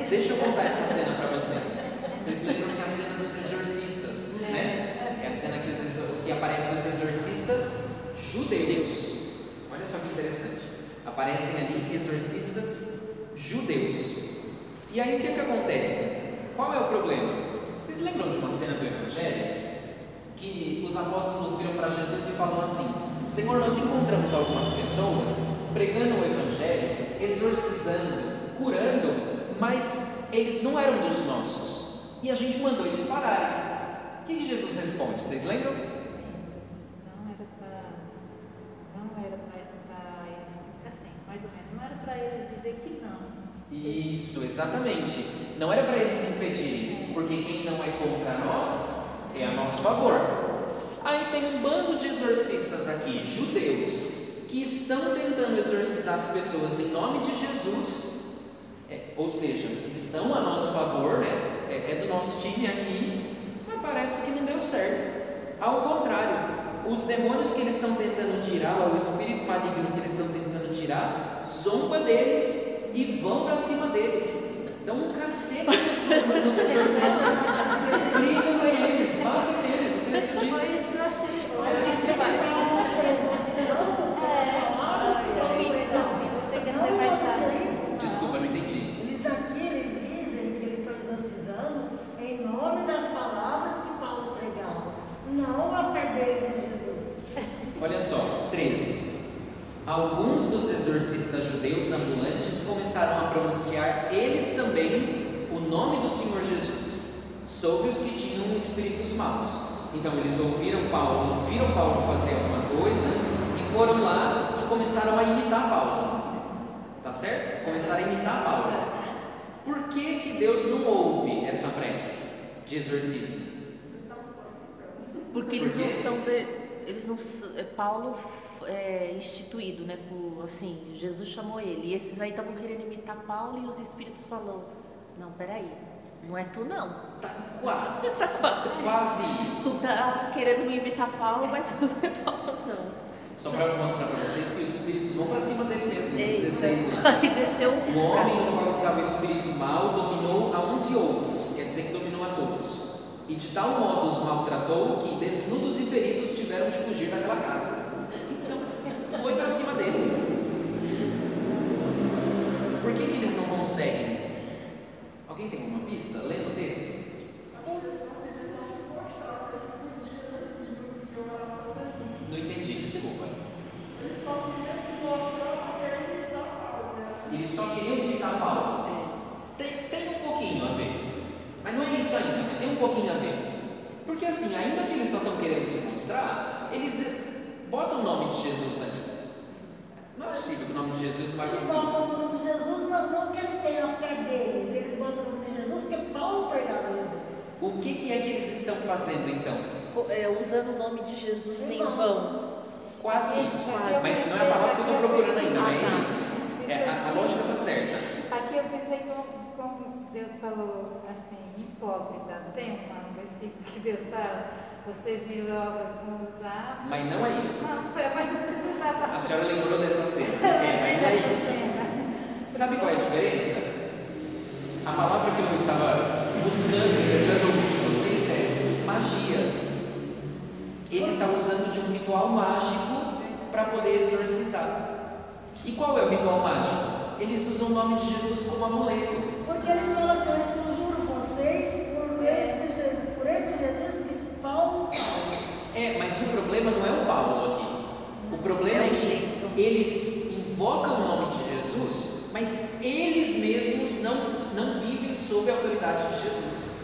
Deixa eu contar essa cena para vocês. Vocês lembram que é a cena dos exorcistas, né? É a cena que, que aparecem os exorcistas judeus. Olha só que interessante aparecem ali exorcistas judeus. E aí o que, é que acontece? Qual é o problema? Vocês lembram de uma cena do Evangelho? Que os apóstolos viram para Jesus e falam assim: Senhor, nós encontramos algumas pessoas pregando o Evangelho, exorcizando, curando, mas eles não eram dos nossos. E a gente mandou eles pararem. O que Jesus responde? Vocês lembram? Isso, exatamente. Não era para eles impedirem, porque quem não é contra nós é a nosso favor. Aí tem um bando de exorcistas aqui, judeus, que estão tentando exorcizar as pessoas em nome de Jesus, é, ou seja, estão a nosso favor, né? É, é do nosso time aqui, mas parece que não deu certo. Ao contrário, os demônios que eles estão tentando tirar, o espírito maligno que eles estão tentando tirar, zomba deles e vão para cima deles. Dão um cacete nos, nos [laughs] exorcistas, brigam com eles, batem neles. O texto diz. Desculpa, não entendi. Eles aqui eles dizem que eles estão exorcizando em nome das palavras que Paulo pregava, não a fé deles em Jesus. Olha só, 13. Alguns dos exorcistas judeus ambulantes começaram a pronunciar eles também o nome do Senhor Jesus. sobre os que tinham espíritos maus. Então eles ouviram Paulo, viram Paulo fazer alguma coisa e foram lá e começaram a imitar Paulo. Tá certo? Começaram a imitar Paulo. Por que, que Deus não ouve essa prece de exorcismo? Porque Por eles não quê? são. ver- Eles não, é, Paulo é instituído, né? Por, assim, Jesus chamou ele. E esses aí estavam querendo imitar Paulo e os espíritos falou: Não, peraí, não é tu não. Tá quase. [laughs] Tá quase. Quase Tu isso. tá querendo imitar Paulo, mas tu não é Paulo, não. Só para mostrar para vocês que os espíritos vão para cima dele mesmo. 16 né? [laughs] Aí desceu O homem no qual estava o espírito mal dominou a uns e outros, quer dizer que dominou a todos. E de tal modo os maltratou que desnudos e feridos tiveram de fugir daquela casa. Foi para cima deles. Por que, que eles não conseguem? Alguém tem uma pista? Lendo o texto? Não entendi, desculpa. Eles só queriam imitar Paulo. Tem, tem um pouquinho a ver. Mas não é isso ainda, tem um pouquinho a ver. Porque assim, ainda que eles só estão querendo se mostrar, eles botam o nome de Jesus ali. Não é possível que o nome de Jesus vai Eles conseguir. botam o nome de Jesus, mas não que eles tenham a fé deles. Eles botam o nome de Jesus porque Paulo pregava Jesus. O que, que é que eles estão fazendo então? é, usando o nome de Jesus em vão. Quase isso. Quase. Mas não é a palavra que eu estou procurando ainda, mas é isso. É, a, a lógica está certa. Aqui eu pensei como, como Deus falou assim, hipócrita. Tem um versículo que Deus fala, vocês me louvam usar. Mas não é isso. Mas A senhora lembrou dessa cena. É, mas não é isso. Sabe qual é a diferença? A palavra que eu estava buscando tentando ouvir de vocês é magia. Ele está usando de um ritual mágico para poder exorcizar. E qual é o ritual mágico? Eles usam o nome de Jesus como amuleto. Porque eles falam assim, eu conjuro vocês por esse Jesus, por esse Jesus que Paulo fala. É, mas o problema não é o Paulo aqui. O problema é que eles invocam o nome de Jesus, mas eles mesmos não, não vivem sob a autoridade de Jesus.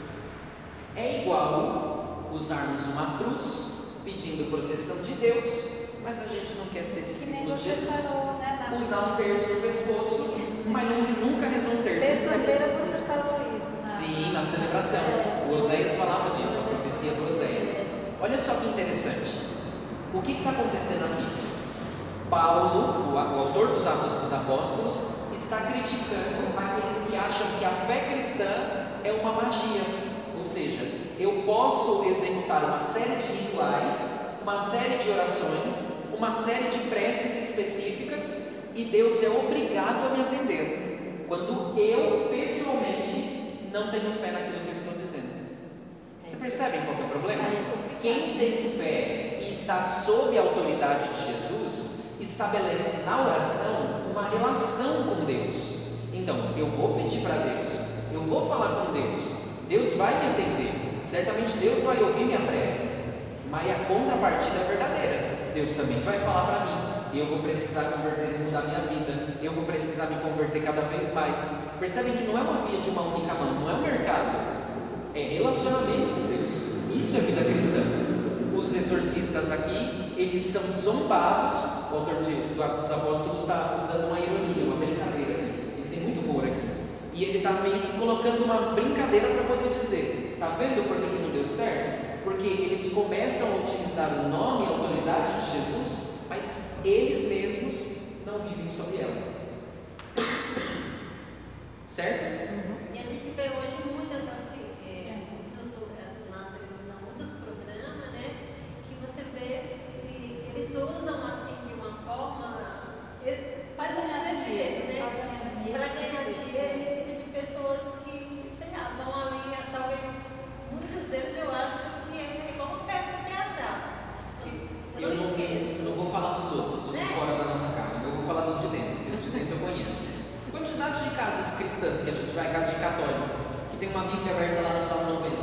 É igual usarmos uma cruz pedindo proteção de Deus, mas a gente não quer ser discípulo de Jesus. falou, né? Usar um terço no pescoço, mas nu- nunca rezar um terço. terça-feira você falou isso. Na, Sim, na celebração. O Oséias falava disso, a profecia do Oséias. Olha só que interessante. O que está acontecendo aqui? Paulo, o, o autor dos Atos dos Apóstolos, está criticando aqueles que acham que a fé cristã é uma magia. Ou seja, eu posso executar uma série de rituais, uma série de orações, uma série de preces específicas e Deus é obrigado a me atender. Quando eu, pessoalmente, não tenho fé naquilo que eu estou dizendo. Você percebe qual é o problema? Quem tem fé e está sob a autoridade de Jesus, estabelece na oração uma relação com Deus. Então, eu vou pedir para Deus, eu vou falar com Deus, Deus vai me atender, certamente Deus vai ouvir minha prece, mas a contrapartida é verdadeira. Deus também vai falar para mim. Eu vou precisar converter e mudar minha vida. Eu vou precisar me converter cada vez mais. Percebem que não é uma via de uma única mão, não é um mercado é relacionamento com Deus. Isso é vida cristã. Os exorcistas aqui, eles são zombados. O autor de, do Atos dos Apóstolos está usando uma ironia, uma brincadeira aqui. Ele tem muito humor aqui. E ele está meio que colocando uma brincadeira para poder dizer: está vendo por que, não deu certo? Porque eles começam a utilizar o nome e a autoridade de Jesus, mas eles mesmos não vivem sob ela. Certo? E a gente vê hoje muitas assim, é, muitos, é, na televisão, muitos programas, né? Que você vê que eles usam assim de uma forma. eh, Faz um investimento, né? Para ganhar dinheiro em cima de pessoas que, sei lá, estão ali, eh, talvez muitos deles eu acho que é igual uma peça teatral. Eu Não não, esqueça. eu não vou falar dos outros, os de fora da nossa casa, eu vou falar dos de dentro, que os de dentro eu conheço. Quantidade de casas a gente vai, casa de católico, que tem uma Bíblia aberta lá no Salmo 90,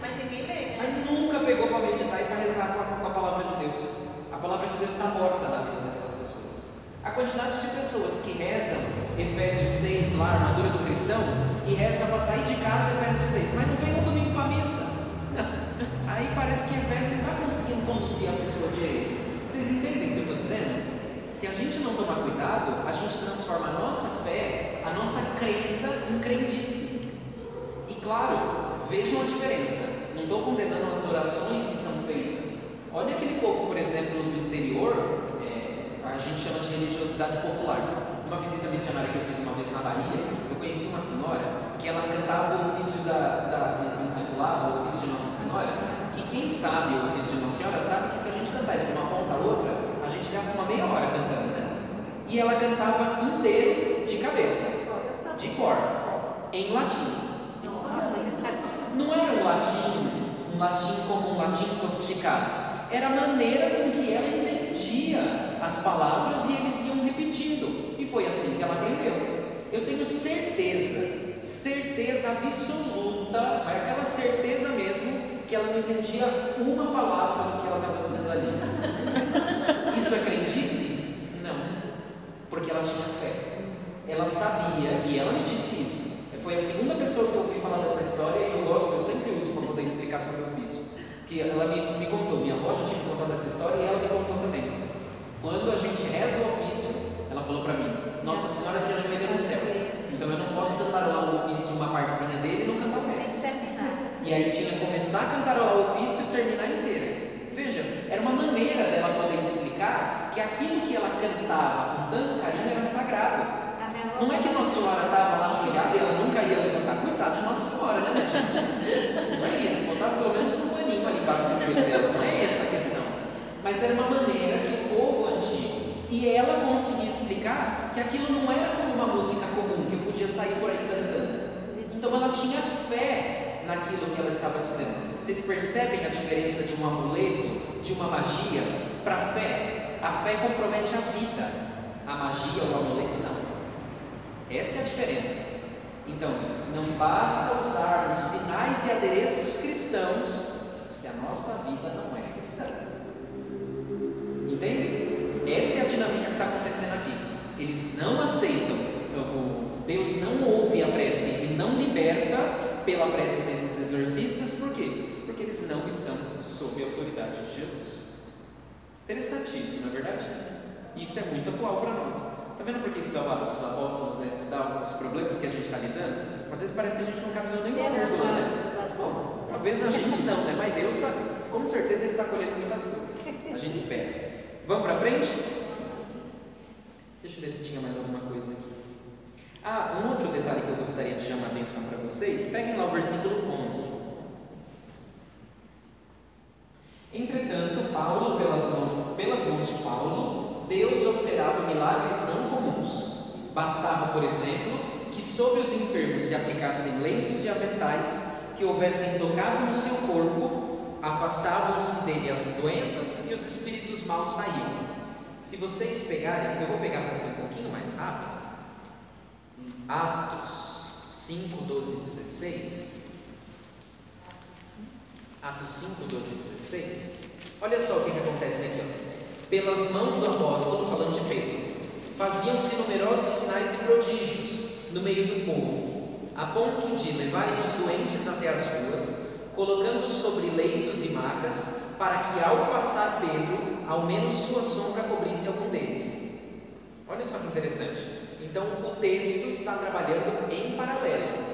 Mas ninguém né? mas nunca pegou para meditar e para rezar com a, com a palavra de Deus. A palavra de Deus está morta na vida daquelas pessoas. A quantidade de pessoas que rezam Efésios 6, lá, a armadura do cristão, e reza para sair de casa Efésios 6, mas não vem no domingo para a missa. [laughs] Aí parece que Efésios não está conseguindo conduzir a pessoa direito. Vocês entendem o que eu estou dizendo? Se a gente não tomar cuidado, a gente transforma a nossa fé, a nossa crença em crendice. E claro, vejam a diferença. Não estou condenando as orações que são feitas. Olha aquele povo, por exemplo, do interior, é, a gente chama de religiosidade popular. Uma visita missionária que eu fiz uma vez na Bahia, eu conheci uma senhora que ela cantava o ofício da, da lá, o ofício de Nossa Senhora, que quem sabe o ofício de Nossa Senhora sabe que se a gente cantar ele de uma ponta a outra, gente gasta uma meia hora cantando, né? E ela cantava inteiro de cabeça, de cor, em latim. Não era um latim, um latim como um latim sofisticado. Era a maneira com que ela entendia as palavras e eles iam repetindo. E foi assim que ela aprendeu. Eu tenho certeza, certeza absoluta, mas aquela certeza mesmo, que ela não entendia uma palavra do que ela estava dizendo ali. [laughs] Isso é crendice? Não, porque ela tinha fé. Ela sabia, e ela me disse isso. Foi a segunda pessoa que eu ouvi falar dessa história e eu gosto, eu sempre uso para poder explicar sobre o ofício. Que ela me, me contou, minha avó já tinha contado essa história e ela me contou também. Quando a gente reza o ofício, ela falou para mim: Nossa Senhora se ajoelha no céu. Então eu não posso cantarolar o ofício, uma partezinha dele e não cantar o resto. E aí tinha que começar a cantarolar o ofício e terminar inteira. Veja, era uma maneira dela poder explicar que aquilo que ela cantava com tanto carinho era sagrado. Não é que Nossa Senhora estava lá ajoelhada e ela nunca ia levantar. Coitado de Nossa Senhora, né, gente? Não é isso. Botar pelo menos um paninho ali embaixo do joelho dela. Não é essa a questão. Mas era uma maneira que o povo antigo e ela conseguia explicar que aquilo não era como uma música comum, que eu podia sair por aí cantando. Então ela tinha fé naquilo que ela estava dizendo. Vocês percebem a diferença de um amuleto, de uma magia, para a fé? A fé compromete a vida, a magia ou o amuleto não. Essa é a diferença. Então, não basta usarmos sinais e adereços cristãos se a nossa vida não é cristã. Entendem? Essa é a dinâmica que está acontecendo aqui. Eles não aceitam, Deus não ouve a prece, Ele não liberta pela prece desses exorcistas, por quê? Eles não estão sob a autoridade de Jesus. Interessantíssimo, não é verdade? Isso é muito atual para nós. Está vendo por que estudar Atos dos Apóstolos é estudar os problemas que a gente está lidando? Às vezes parece que a gente não caminhou nem uma vírgula, né? Bom, talvez a gente não, né? Mas Deus está, com certeza, Ele está colhendo muitas coisas. A gente espera. Vamos para frente? Deixa eu ver se tinha mais alguma coisa aqui. Ah, um outro detalhe que eu gostaria de chamar a atenção para vocês. Peguem lá o versículo 11. Entretanto, Paulo, pelas mãos, pelas mãos de Paulo, Deus operava milagres não comuns. Bastava, por exemplo, que sobre os enfermos se aplicassem lenços e aventais que houvessem tocado no seu corpo, afastavam-se dele as doenças e os espíritos maus saíam. Se vocês pegarem, eu vou pegar para ser um pouquinho mais rápido. Atos 5, 12 e 16. Atos 5, 12 e 16. Olha só o que, que acontece aqui. Ó pelas mãos do apóstolo, falando de Pedro, faziam-se numerosos sinais e prodígios no meio do povo, a ponto de levarem os doentes até as ruas, colocando-os sobre leitos e macas, para que ao passar Pedro, ao menos sua sombra cobrisse algum deles. Olha só que interessante. Então o texto está trabalhando em paralelo.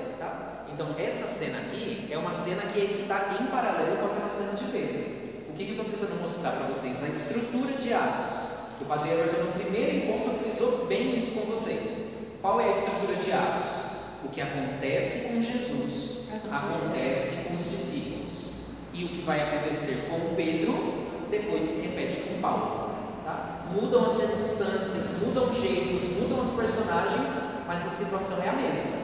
Então essa cena aqui é uma cena que está em paralelo com aquela cena de Pedro. O que, que eu estou tentando mostrar para vocês? A estrutura de Atos. O Padre Everton, no primeiro encontro, frisou bem isso com vocês. Qual é a estrutura de Atos? O que acontece com Jesus acontece com os discípulos. E o que vai acontecer com Pedro, depois se repete com Paulo. Tá? Mudam as circunstâncias, mudam jeitos, mudam as personagens, mas a situação é a mesma.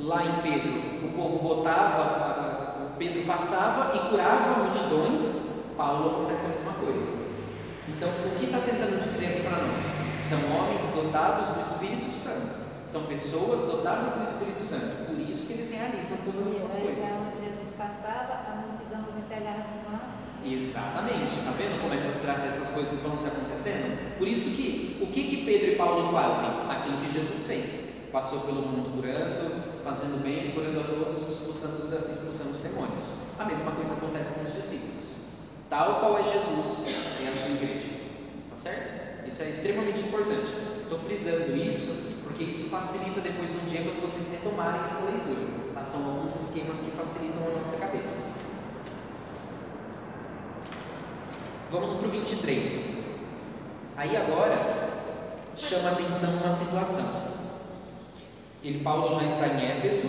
Lá em Pedro, o povo botava, o Pedro passava e curava multidões, Paulo acontece a mesma coisa. Então, o que está tentando dizer para nós? São homens dotados do Espírito Santo. São pessoas dotadas do Espírito Santo. Por isso que eles realizam todas essas coisas. Exatamente, tá vendo como essas, essas coisas vão se acontecendo? Por isso que o que, que Pedro e Paulo fazem? Aquilo que Jesus fez. Passou pelo mundo curando, fazendo bem, curando a todos, expulsando expulsando os demônios. A mesma coisa acontece com os discípulos. Tal qual é Jesus, é a sua igreja. Tá certo? Isso é extremamente importante. Estou frisando isso porque isso facilita depois um dia quando vocês retomarem essa leitura. Tá? São alguns esquemas que facilitam a nossa cabeça. Vamos para o 23. Aí agora chama a atenção uma situação. Ele, Paulo já está em Éfeso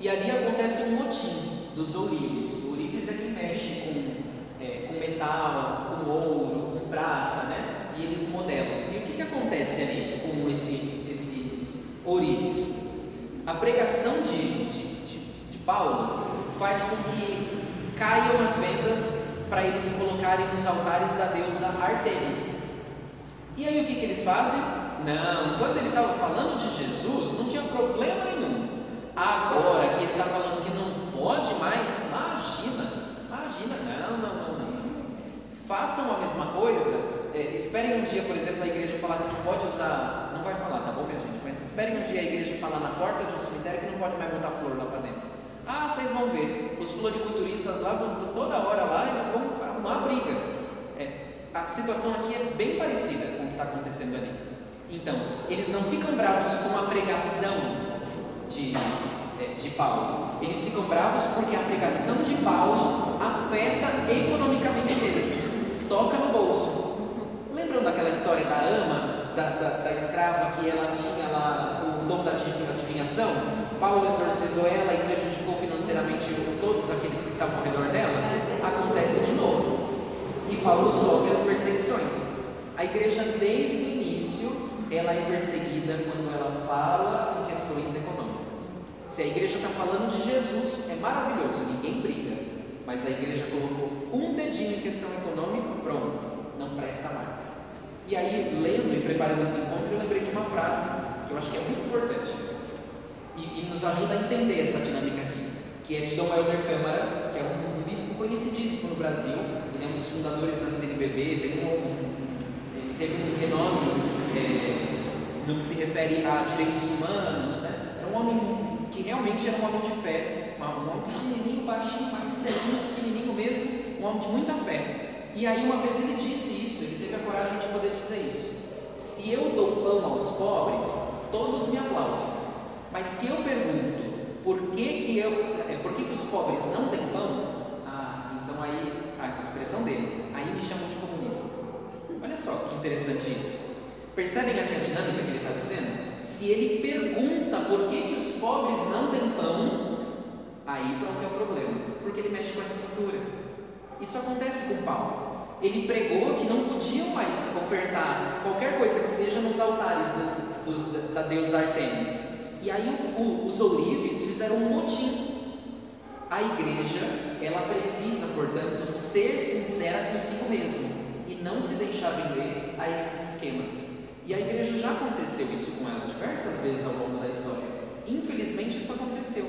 e ali acontece um motim dos ourives. O ourives é que mexe com, é, com metal, com ouro, com prata, né? E eles modelam. E o que, que acontece ali com esse, esses ourives? A pregação de, de, de, de Paulo faz com que caiam as vendas para eles colocarem nos altares da deusa Artemis. E aí o que, que eles fazem? Não, quando ele estava falando de Jesus, não tinha problema nenhum. Agora que ele está falando que não pode mais, imagina, imagina, não, não, não, não. Façam a mesma coisa. É, esperem um dia, por exemplo, a igreja falar que não pode usar, não vai falar, tá bom, minha gente? Mas esperem um dia a igreja falar na porta de um cemitério que não pode mais botar flor lá para dentro. Ah, vocês vão ver, os floriculturistas lá vão toda hora lá e eles vão arrumar briga. É, a situação aqui é bem parecida com o que está acontecendo ali. Então, eles não ficam bravos com a pregação de, é, de Paulo, eles ficam bravos porque a pregação de Paulo afeta economicamente eles, toca no bolso. Lembram daquela história da ama, da, da, da escrava que ela tinha lá o dom da adivinhação? Paulo exorcizou ela e prejudicou financeiramente todos aqueles que estavam ao redor dela? Acontece de novo. E Paulo sofre as perseguições. A igreja, desde o início, ela é perseguida quando ela fala em questões econômicas. Se a igreja está falando de Jesus, é maravilhoso, ninguém briga. Mas a igreja colocou um dedinho em questão econômica, pronto, não presta mais. E aí, lendo e preparando esse encontro, eu lembrei de uma frase que eu acho que é muito importante e, e nos ajuda a entender essa dinâmica aqui, que é de Dom Helder Câmara, que é um, um bispo conhecidíssimo no Brasil, ele é um dos fundadores da CNBB, tem um, ele teve um renome é, no que se refere a direitos humanos, né? é um homem que realmente era um homem de fé, um homem pequenininho, baixinho, marcelinho, pequenininho mesmo, um homem de muita fé. E aí uma vez ele disse isso, ele teve a coragem de poder dizer isso. Se eu dou pão aos pobres, todos me aplaudem. Mas se eu pergunto por que, que, eu, é, por que, que os pobres não têm pão, ah, então aí a expressão dele, aí me chamam de comunista. Olha só que interessante isso. Percebem aqui a dinâmica que ele está dizendo? Se ele pergunta por que, que os pobres não têm pão, aí pronto é o problema, porque ele mexe com a estrutura. Isso acontece com Paulo. Ele pregou que não podiam mais ofertar qualquer coisa que seja nos altares das, dos, da deusa Artemis. E aí o, o, os ourives fizeram um motim. A igreja, ela precisa, portanto, ser sincera consigo mesma e não se deixar vender a esses esquemas. E a igreja já aconteceu isso com ela diversas vezes ao longo da história. Infelizmente isso aconteceu.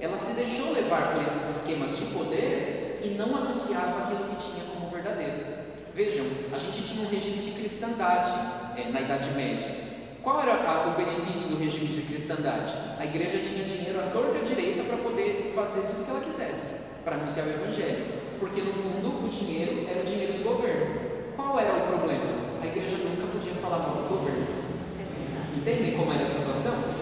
Ela se deixou levar por esses esquemas de poder e não anunciava aquilo que tinha como verdadeiro. Vejam, a gente tinha um regime de cristandade é, na Idade Média. Qual era a, o benefício do regime de cristandade? A igreja tinha dinheiro à torta direita para poder fazer tudo o que ela quisesse, para anunciar o evangelho. Porque no fundo o dinheiro era o dinheiro do governo. Qual era o problema? A igreja nunca podia falar mal do governo. Entendem como era a situação?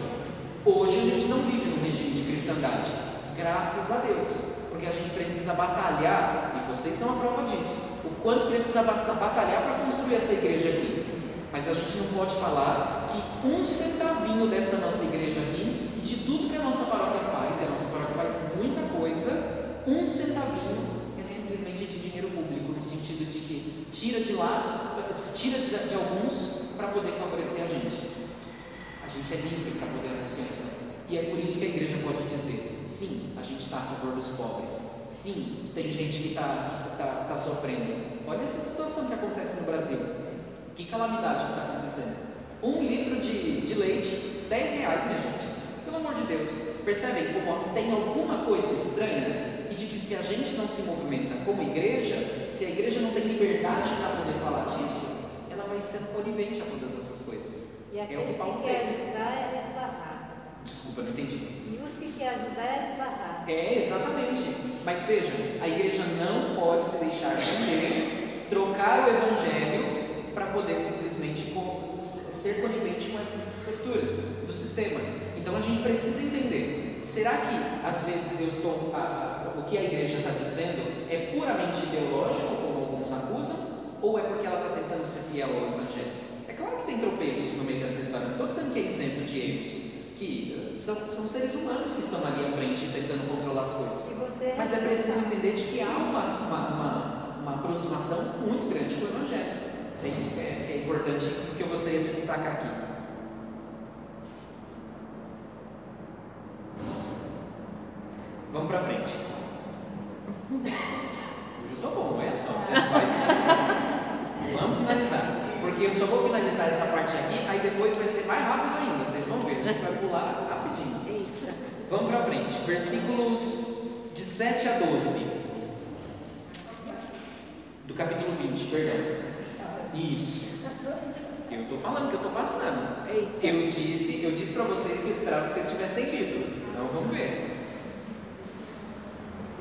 Hoje a gente não vive num regime de cristandade, graças a Deus, porque a gente precisa batalhar, e vocês são a prova disso, o quanto precisa batalhar para construir essa igreja aqui. Mas a gente não pode falar que um centavinho dessa nossa igreja aqui, e de tudo que a nossa paróquia faz, e a nossa paróquia faz muita coisa, um centavinho é simplesmente de dinheiro público, no sentido de que tira de lá, tira de, de alguns para poder favorecer a gente. A gente é livre para poder anunciar. E é por isso que a igreja pode dizer: sim, a gente está a favor dos pobres. Sim, tem gente que está tá, tá sofrendo. Olha essa situação que acontece no Brasil. Que calamidade que está acontecendo. Um litro de, de leite, 10 reais, minha gente. Pelo amor de Deus. Percebem como tem alguma coisa estranha? De que se a gente não se movimenta como igreja, se a igreja não tem liberdade para poder falar disso, ela vai sendo conivente a todas essas coisas. E É o que Paulo que fez. ajudar é. Desculpa, não entendi. E os que quer ajudar é esbarrar. É, exatamente. Mas vejam, a igreja não pode se deixar vender, trocar o evangelho para poder simplesmente ser conivente com essas escrituras do sistema. Então a gente precisa entender: será que às vezes eu estou, o que a igreja está dizendo é puramente ideológico, como alguns acusam, ou é porque ela está tentando ser fiel ao evangelho? É claro que tem tropeços no meio dessa história, não estou dizendo que é isento de erros, que eh, são, são seres humanos que estão ali à frente tentando controlar as coisas. Mas é preciso entender de que há uma, uma, uma, uma aproximação muito grande com o Evangelho. É isso que é, que é importante que eu gostaria de destacar aqui. Vamos para frente. Hoje eu tô bom, olha só. A gente vai finalizar. Vamos finalizar. Porque eu só vou finalizar essa parte aqui, aí depois vai ser mais rápido ainda. Vocês vão ver. A gente vai pular rapidinho. Eita. Vamos para frente, versículos de 7 a 12. Do capítulo 20, perdão. Isso. Eu estou falando que eu estou passando. Eita. Eu disse, eu disse para vocês que eu esperava que vocês tivessem lido. Então vamos ver.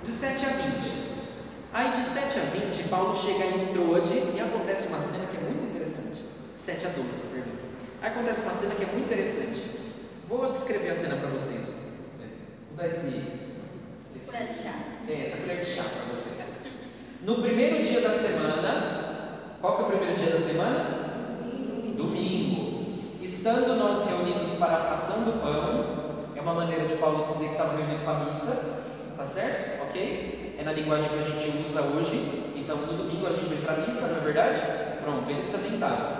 De 7 a 20. Aí de 7 a 20, Paulo chega em Troade e acontece uma cena que é muito interessante. 7 a 12, perdão. Aí acontece uma cena que é muito interessante. Vou descrever a cena para vocês. Vou dar esse, esse é, essa colher de chá para vocês. No primeiro dia da semana, qual que é o primeiro dia da semana? Domingo. Estando nós reunidos para a fração do pão, é uma maneira de Paulo dizer que estava reunido para a missa, tá certo? Ok? É na linguagem que a gente usa hoje. Então, no domingo a gente vem para a missa, não é verdade? Pronto, eles também estavam.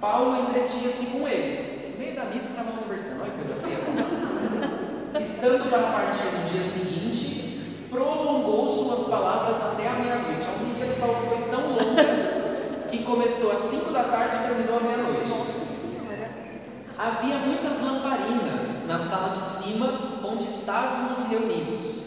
Paulo entretinha-se com eles. No meio da missa estava conversando, olha que coisa feia. [laughs] Estando para partir no dia seguinte, prolongou suas palavras até a meia-noite. A homilia de Paulo foi tão longa que começou às 5 da tarde e terminou à meia-noite. Havia muitas lamparinas na sala de cima onde estávamos reunidos.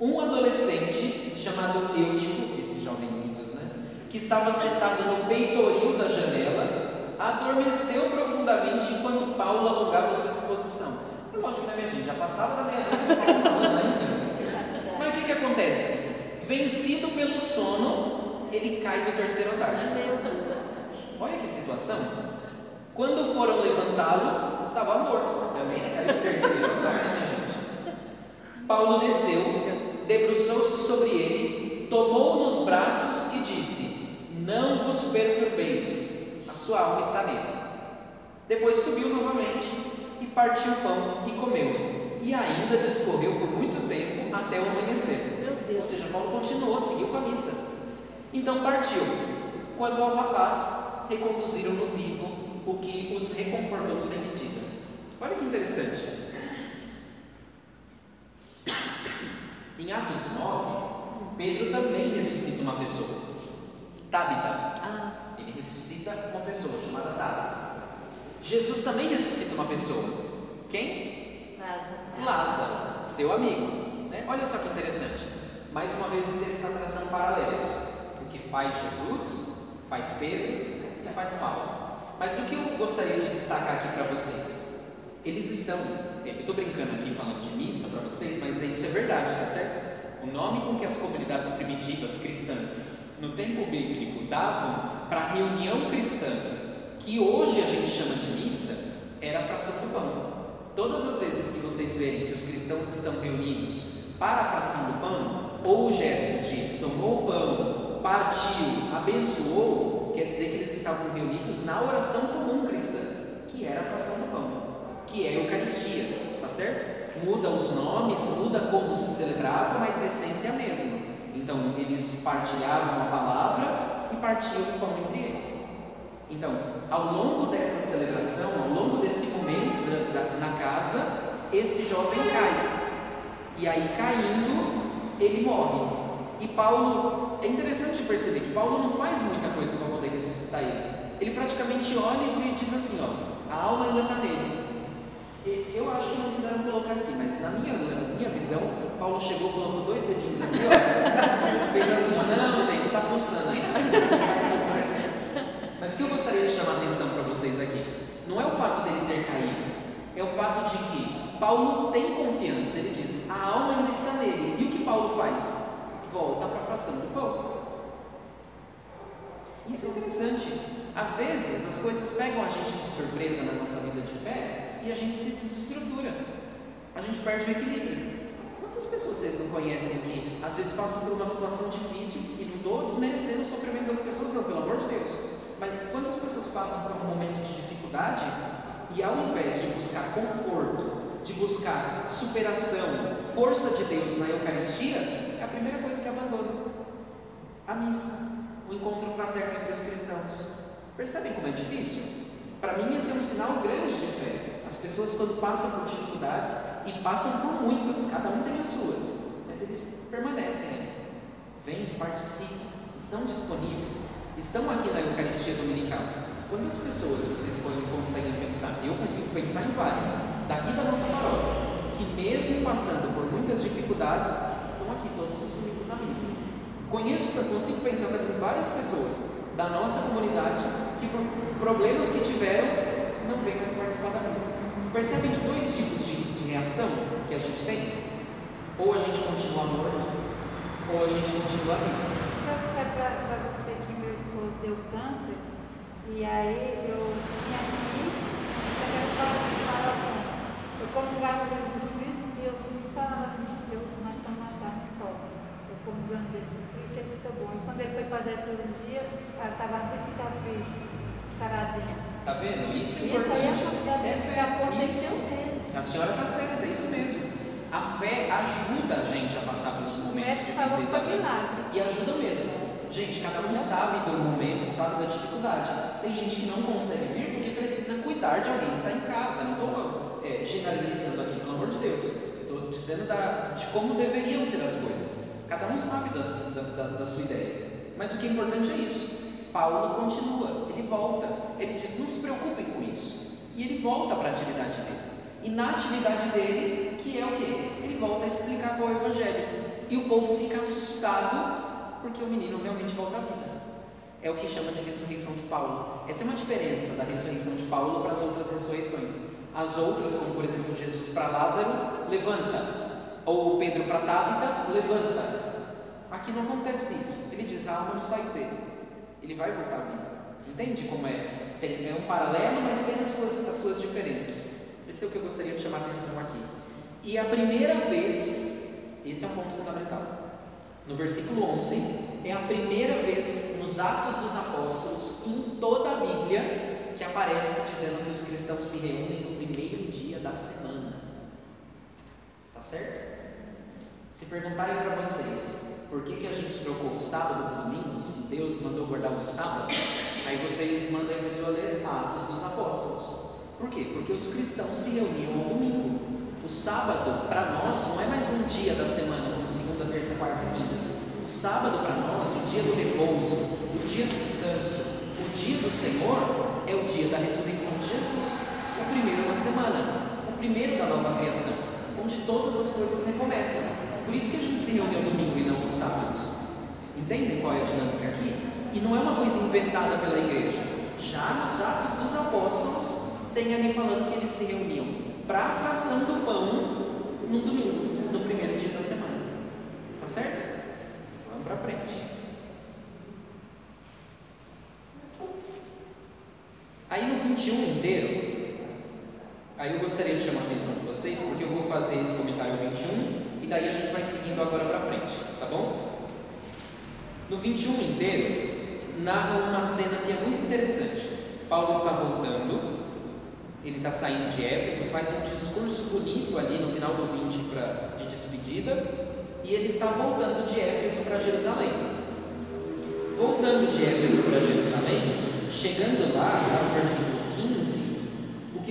Um adolescente chamado Eutico, esses jovenzinhos, né? Que estava sentado no peitoril da janela, adormeceu profundamente enquanto Paulo alongava sua exposição. É lógico, né, minha gente? Já passava da meia-noite Paulo falando ainda. Mas o que, que acontece? Vencido pelo sono, ele cai do terceiro andar. Olha que situação. Quando foram levantá-lo, estava morto. Também né? Caiu do terceiro andar, né, gente? Paulo desceu, debruçou-se sobre ele, tomou-o nos braços e disse: Não vos perturbeis, a sua alma está nele. Depois subiu novamente e partiu o pão e comeu. E ainda discorreu por muito tempo até o amanhecer. Ou seja, Paulo continuou, seguiu com a missa. Então partiu. Quando ao rapaz, reconduziram-no vivo, o que os reconfortou sem medida. Olha que interessante. Em Atos 9, Pedro também ressuscita uma pessoa. Tabita. Ah, Ele ressuscita uma pessoa chamada Tabita. Jesus também ressuscita uma pessoa. Quem? Lázaro. Lázaro, seu amigo. né? Olha só que interessante. Mais uma vez o texto está traçando paralelos. O que faz Jesus, faz Pedro e faz Paulo. Mas o que eu gostaria de destacar aqui para vocês? Eles estão, eu estou brincando aqui falando de missa para vocês, mas isso é verdade, tá certo? O nome com que as comunidades primitivas cristãs no tempo bíblico davam para a reunião cristã, que hoje a gente chama de missa, era a fração do pão. Todas as vezes que vocês verem que os cristãos estão reunidos para a fração do pão, ou os gestos de tomou o pão, partiu, abençoou, quer dizer que eles estavam reunidos na oração comum cristã, que era a fração do pão, que é a Eucaristia, tá certo? Muda os nomes, muda como se celebrava, mas a essência é a mesma. Então, eles partilhavam a palavra e partiam o pão entre eles. Então, ao longo dessa celebração, ao longo desse momento da- da- na casa, esse jovem cai. E aí, caindo, ele morre. E Paulo, é interessante perceber que Paulo não faz muita coisa poder ressuscitar ele. Ele praticamente olha e diz assim: ó, a alma ainda está nele. Eu acho que não quiseram colocar aqui, mas na minha, na minha visão, Paulo chegou, colocou dois dedinhos aqui, ó. [laughs] Fez assim, não, gente, tá pulsando. Mas o que eu gostaria de chamar a atenção para vocês aqui, não é o fato dele ter caído, é o fato de que Paulo tem confiança, ele diz, a alma ainda está nele. E o que Paulo faz? Volta para a fração do. Isso é interessante. Às vezes as coisas pegam a gente de surpresa na nossa vida de fé e a gente se desestrutura. A gente perde o equilíbrio. Quantas pessoas vocês não conhecem que às vezes passam por uma situação difícil e não estou desmerecendo o sofrimento das pessoas, não, pelo amor de Deus. Mas quantas pessoas passam por um momento de dificuldade e ao invés de buscar conforto, de buscar superação, força de Deus na Eucaristia, é a primeira coisa que abandonam. A missa, encontro fraterno entre os cristãos. Percebem como é difícil? Para mim, esse é um sinal grande de fé. As pessoas, quando passam por dificuldades, e passam por muitas, cada um tem as suas, mas eles permanecem. Vêm, participam, estão disponíveis, estão aqui na Eucaristia Dominical. Quantas pessoas vocês conseguem pensar? Eu consigo pensar em várias, daqui da nossa paróquia, que mesmo passando por muitas dificuldades, estão aqui todos os domingos na missa. Conheço, consigo pensar em várias pessoas da nossa comunidade que por problemas que tiveram não vêm mais participar da missa. Percebem que dois tipos de, de reação que a gente tem? Ou a gente continua morto, ou a gente continua vivo. Para você que meu esposo deu câncer, e aí eu vim aqui, eu falo eu comungava Jesus Cristo e eu falava assim, eu, nós estamos matando só. Eu comungando Jesus Cristo, ele ficou bom. E quando ele foi fazer a cirurgia, ela estava com cicatriz, saradinha. Tá vendo? Isso é Isso aí importante. É fé. aconteceu Isso. A senhora está certa, é isso mesmo. A fé ajuda a gente a passar pelos momentos falou difíceis que da vida. E ajuda mesmo. Gente, cada um sabe do momento, sabe da dificuldade. Tem gente que não consegue vir porque precisa cuidar de alguém que está em casa. Não estou é, generalizando aqui, pelo amor de Deus. Estou dizendo da, de como deveriam ser as coisas. Cada um sabe das, da, da, da sua ideia. Mas o que é importante é isso. Paulo continua, ele volta. Ele diz: não se preocupem com isso. E ele volta para a atividade dele. E na atividade dele, que é o quê? Ele volta a explicar qual é o Evangelho. E o povo fica assustado porque o menino realmente volta à vida. É o que chama de ressurreição de Paulo. Essa é uma diferença da ressurreição de Paulo para as outras ressurreições. As outras, como por exemplo Jesus para Lázaro, levanta. Ou Pedro para Tábita, levanta. Aqui não acontece isso. Ele diz: a alma não saiu dele. Ele vai voltar à vida. Entende como é? Tem, é um paralelo, mas tem as suas, as suas diferenças. Esse é o que eu gostaria de chamar a atenção aqui. E a primeira vez, esse é um ponto fundamental. No versículo 11, é a primeira vez nos Atos dos Apóstolos, em toda a Bíblia, que aparece dizendo que os cristãos se reúnem no primeiro dia da semana. Tá certo? Se perguntarem para vocês por que, que a gente trocou o sábado para domingo, se Deus mandou guardar o sábado, aí vocês mandam a pessoa ler Atos dos Apóstolos. Por quê? Porque os cristãos se reuniam ao domingo. O sábado, para nós, não é mais um dia da semana, como segunda, terça, quarta, quinta. O sábado, para nós, o dia do repouso, o dia do descanso, o dia do Senhor, é o dia da ressurreição de Jesus. O primeiro da semana, o primeiro da nova criação, onde todas as coisas recomeçam. Por isso que a gente se ao domingo e não aos sábados. Entendem qual é a dinâmica aqui? E não é uma coisa inventada pela igreja. Já nos Atos dos Apóstolos, tem ali falando que eles se reuniam para a fração do pão no domingo, no primeiro dia da semana. Tá certo? Vamos para frente. Aí no 21 inteiro, aí eu gostaria de chamar a atenção de vocês, porque eu vou fazer esse comentário 21 e daí a gente vai seguindo agora para frente, tá bom? No 21 inteiro, narra uma cena que é muito interessante. Paulo está voltando ele está saindo de Éfeso, faz um discurso bonito ali no final do 20 pra, de despedida, e ele está voltando de Éfeso para Jerusalém. Voltando de Éfeso para Jerusalém, chegando lá, no versículo 15,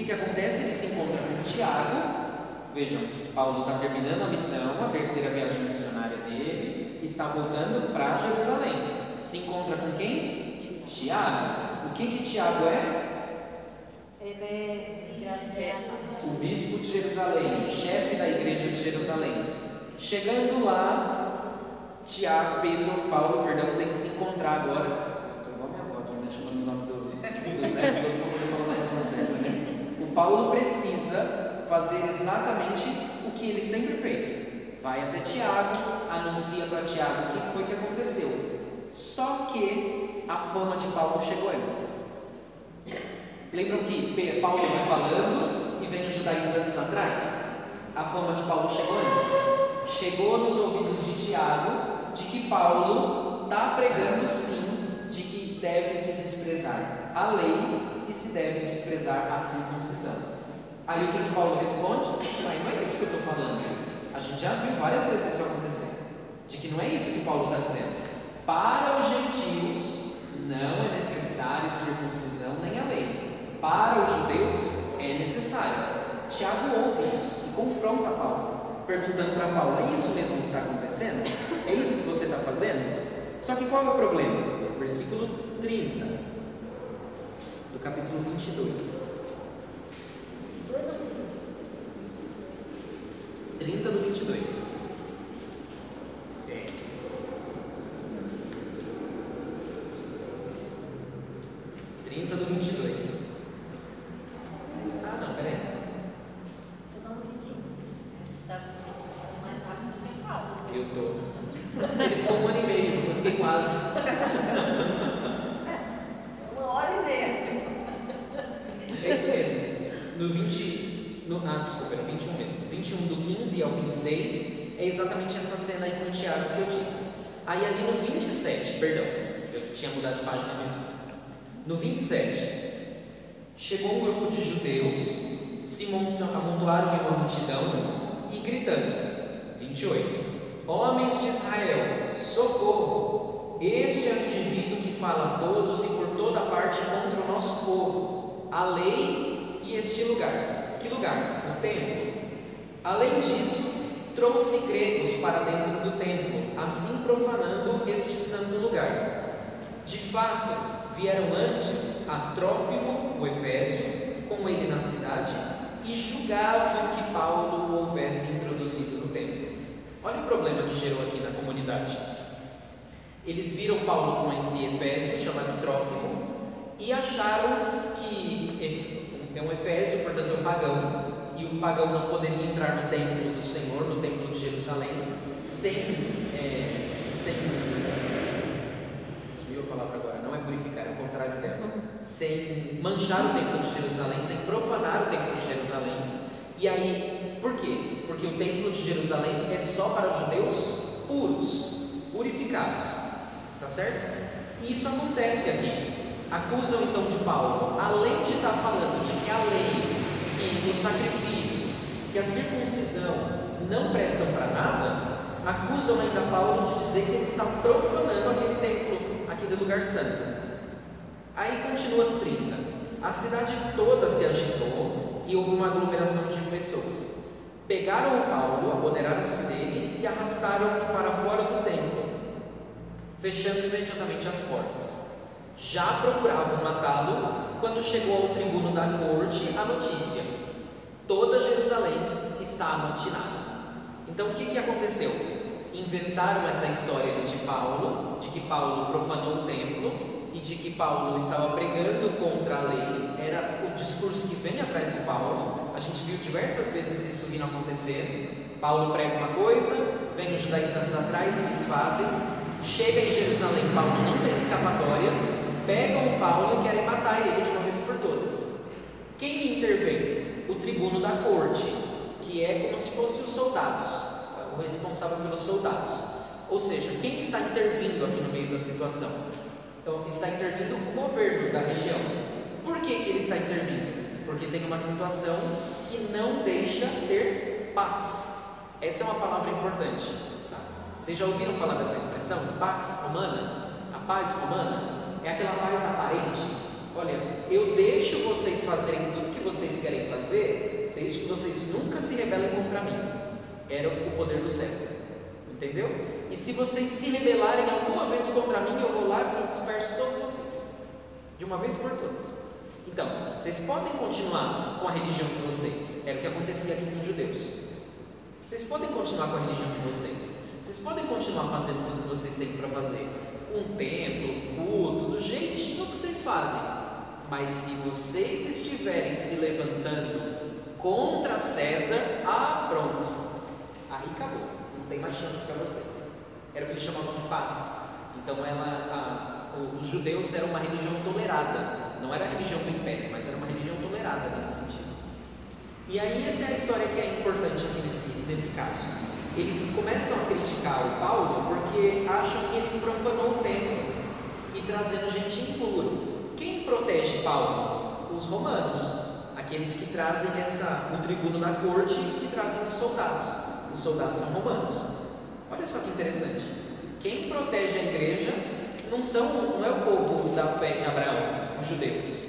o que, que acontece? Ele se encontra com Tiago. Vejam, Paulo está terminando a missão, a terceira viagem missionária dele, está voltando para Jerusalém. Se encontra com quem? Tiago. O que, que Tiago é? Ele é o bispo de Jerusalém, chefe da igreja de Jerusalém. Chegando lá, Tiago, Pedro, Paulo, perdão, tem que se encontrar agora. Estou igual minha avó aqui, né? Chamando o nome dos títulos, né? Todo mundo poder falar na pessoa certa, né? O Paulo precisa fazer exatamente o que ele sempre fez. Vai até Tiago, anuncia para Tiago o que foi que aconteceu. Só que a fama de Paulo chegou antes. Lembram que Paulo vai falando e vem os judaizantes atrás? A fama de Paulo chegou antes. Chegou nos ouvidos de Tiago de que Paulo está pregando sim de que deve se desprezar a lei e se deve desprezar a circuncisão. Aí o que, que Paulo responde? Mas não é isso que eu estou falando. A gente já viu várias vezes isso acontecer. De que não é isso que Paulo está dizendo. Para os gentios não é necessário circuncisão nem a lei. Para os judeus é necessário. Tiago ouve isso e confronta Paulo, perguntando para Paulo: é isso mesmo que está acontecendo? É isso que você está fazendo? Só que qual é o problema? Versículo 30 do capítulo 22. 30 do 22. É. Trinta do vinte e dois. Ah, não, peraí. Você tá no 21. Tá mais rápido que o Paulo. Eu tô. Ele ficou um ano e meio, eu fiquei quase. Uma hora e meia. É isso mesmo. No 20. No, ah, desculpa, era 21 mesmo. 21 do 15 ao 26 é exatamente essa cena aí com o Tiago que eu disse. Aí ali no 27, perdão, eu tinha mudado de página mesmo. No 27, chegou um grupo de judeus, se amontoaram em uma multidão e gritando. 28. Homens de Israel, socorro! Este é o indivíduo que fala a todos e por toda parte contra o nosso povo, a lei e este lugar. Que lugar? O templo. Além disso, trouxe gregos para dentro do templo, assim profanando este santo lugar. De fato, vieram antes a Trófimo, o Efésio, com ele na cidade, e julgavam que Paulo o houvesse introduzido no templo. Olha o problema que gerou aqui na comunidade. Eles viram Paulo com esse Efésio chamado Trófimo e acharam que é um Efésio, portanto é um pagão, e o pagão não poderia entrar no templo do Senhor, no templo de Jerusalém, sem, é, sem sumiu a palavra agora, não é purificar, é o contrário dela, sem manchar o templo de Jerusalém, sem profanar o templo de Jerusalém. E aí, por quê? Porque o templo de Jerusalém é só para os judeus puros, purificados, tá certo? E isso acontece aqui. Acusam então de Paulo, além de estar falando de que a lei, que os sacrifícios, que a circuncisão não prestam para nada, acusam ainda Paulo de dizer que ele está profanando aquele templo, aquele lugar santo. Aí continua no 30. A cidade toda se agitou e houve uma aglomeração de pessoas. Pegaram Paulo, apoderaram-se dele e arrastaram-no para fora do templo, fechando imediatamente as portas. Já procuravam matá-lo quando chegou ao tribuno da corte a notícia. Toda Jerusalém está amotinada. Então o que, que aconteceu? Inventaram essa história de Paulo, de que Paulo profanou o templo e de que Paulo estava pregando contra a lei. Era o discurso que vem atrás de Paulo. A gente viu diversas vezes isso vindo acontecer. Paulo prega uma coisa, vem os judaizantes atrás e desfazem. Chega em Jerusalém, Paulo não tem escapatória. Pegam Paulo e querem matar ele de uma vez por todas. Quem intervém? O tribuno da corte, que é como se fossem os soldados, o responsável pelos soldados. Ou seja, quem está intervindo aqui no meio da situação? Então, está intervindo o governo da região. Por que, que ele está intervindo? Porque tem uma situação que não deixa ter paz. Essa é uma palavra importante. tá? Vocês já ouviram falar dessa expressão? Pax romana? A paz romana? É aquela paz aparente. Olha, eu deixo vocês fazerem tudo que vocês querem fazer, desde que vocês nunca se rebelem contra mim. Era o poder do céu. Entendeu? E se vocês se rebelarem alguma vez contra mim, eu vou lá e disperso todos vocês. De uma vez por todas. Então, vocês podem continuar com a religião de vocês, era o que acontecia aqui com os judeus. Vocês podem continuar com a religião de vocês, vocês podem continuar fazendo tudo que vocês têm para fazer, um templo, culto, do jeitinho que vocês fazem, mas se vocês estiverem se levantando contra César, ah, pronto, aí acabou, não tem mais chance para vocês. Era o que eles chamavam de paz. Então, ela, a, os judeus eram uma religião tolerada, não era a religião do império, mas era uma religião tolerada nesse sentido. E aí, essa é a história que é importante aqui nesse, nesse caso. Eles começam a criticar o Paulo porque acham que ele profanou o templo e trazendo gente impura. Quem protege Paulo? Os romanos, aqueles que trazem essa, o tribuno da corte que trazem os soldados. Os soldados são romanos. Olha só que interessante. Quem protege a igreja não, são, não é o povo da fé de Abraão, os judeus,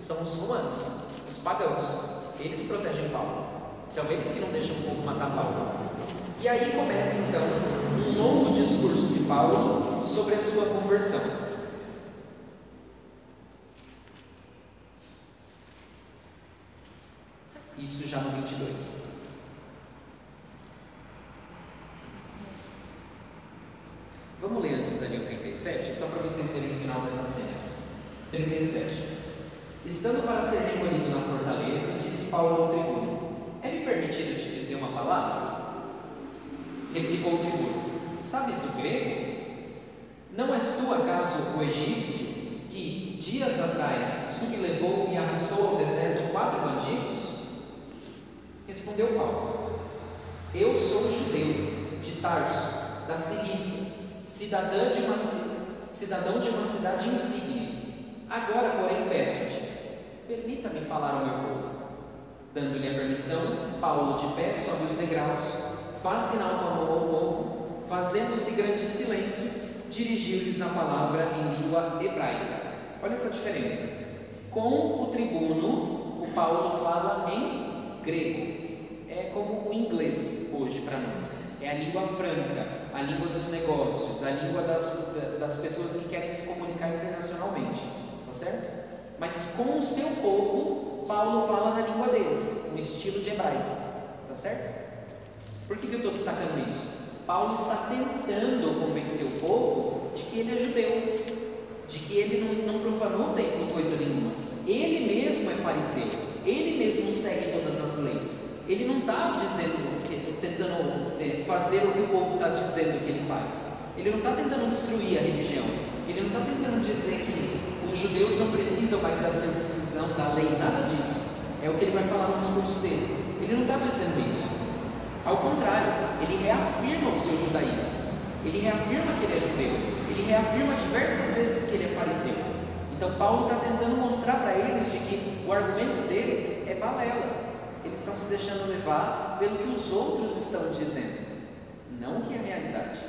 são os romanos, os pagãos. Eles protegem Paulo. São eles que não deixam o povo matar Paulo. E aí começa então um longo discurso de Paulo sobre a sua conversão. Isso já no 22. Vamos ler antes ali o 37, só para vocês verem o final dessa cena. 37. Estando para ser recolhido na fortaleza, disse Paulo ao tribuno: É-me permitido te dizer uma palavra? Replicou o tribuno: Sabes o grego? Não és tu acaso o egípcio que, dias atrás, sublevou e arrastou ao deserto quatro bandidos? Respondeu Paulo: Eu sou judeu, de Tarso, da Cilícia, de uma, cidadão de uma cidade insígnia. Agora, porém, peço-te, permita-me falar ao meu povo. Dando-lhe a permissão, Paulo, de pé, sobe os degraus faz sinal com a mão ao povo, fazendo-se grande silêncio, dirigiu-lhes a palavra em língua hebraica. Olha essa diferença. Com o tribuno, o Paulo fala em grego. É como o inglês hoje para nós. É a língua franca, a língua dos negócios, a língua das, das pessoas que querem se comunicar internacionalmente. Tá certo? Mas com o seu povo, Paulo fala na língua deles, no estilo de hebraico. Tá certo? Por que, que eu estou destacando isso? Paulo está tentando convencer o povo de que ele é judeu, de que ele não, não profanou o templo coisa nenhuma. Ele mesmo é fariseu, ele mesmo segue todas as leis. Ele não está dizendo, tentando é, fazer o que o povo está dizendo que ele faz. Ele não está tentando destruir a religião. Ele não está tentando dizer que os judeus não precisam mais da circuncisão, da lei, nada disso. É o que ele vai falar no discurso dele. Ele não está dizendo isso. Ao contrário, ele reafirma o seu judaísmo. Ele reafirma que ele é judeu. Ele reafirma diversas vezes que ele é fariseu. Então Paulo está tentando mostrar para eles de que o argumento deles é balela. Eles estão se deixando levar pelo que os outros estão dizendo, não o que é a realidade.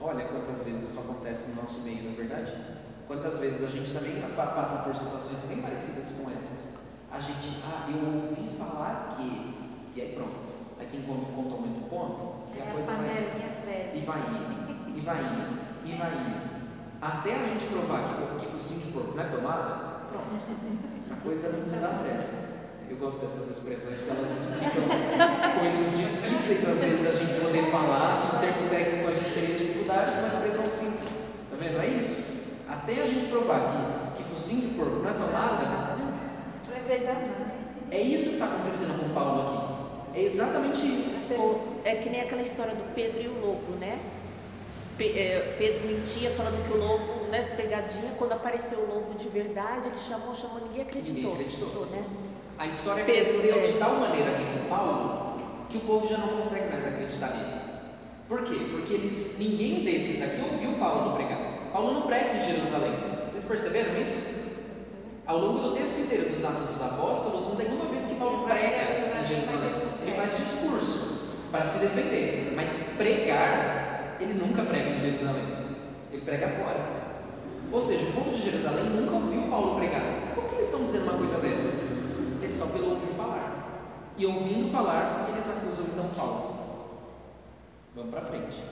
Olha quantas vezes isso acontece no nosso meio, não é verdade? Quantas vezes a gente também passa por situações bem parecidas com essas. A gente, ah, eu ouvi falar que, e aí pronto quem conta muito ponto, e a, é coisa vai. E vai indo, e vai indo, e vai indo. Até a gente provar que, que focinho de porco não é tomada, pronto. A coisa não dá certo. Eu gosto dessas expressões porque elas explicam coisas difíceis às vezes da gente poder falar, que no termo técnico a gente teria dificuldade com uma expressão simples. Tá vendo? É isso. Até a gente provar que, que focinho de porco não é tomada, é isso que está acontecendo com Paulo aqui. É exatamente isso. É que nem aquela história do Pedro e o lobo, né? É, Pedro mentia falando que o lobo, né, pegadinha, quando apareceu o lobo de verdade, ele chamou, chamou, ninguém acreditou. Ninguém acreditou. né? A história cresceu é. de tal maneira aqui com Paulo que o povo já não consegue mais acreditar nele. Por quê? Porque eles, ninguém desses aqui ouviu Paulo pregar. Paulo não prega em Jerusalém. Vocês perceberam isso? Ao longo do texto inteiro dos Atos dos Apóstolos, não tem uma vez que Paulo prega em Jerusalém. Ele faz discurso para se defender, mas pregar, ele nunca prega em Jerusalém. Ele prega fora. Ou seja, o povo de Jerusalém nunca ouviu Paulo pregar. Por que eles estão dizendo uma coisa dessas? é só pelo ouvir falar. E ouvindo falar, eles acusam então Paulo. Vamos para frente.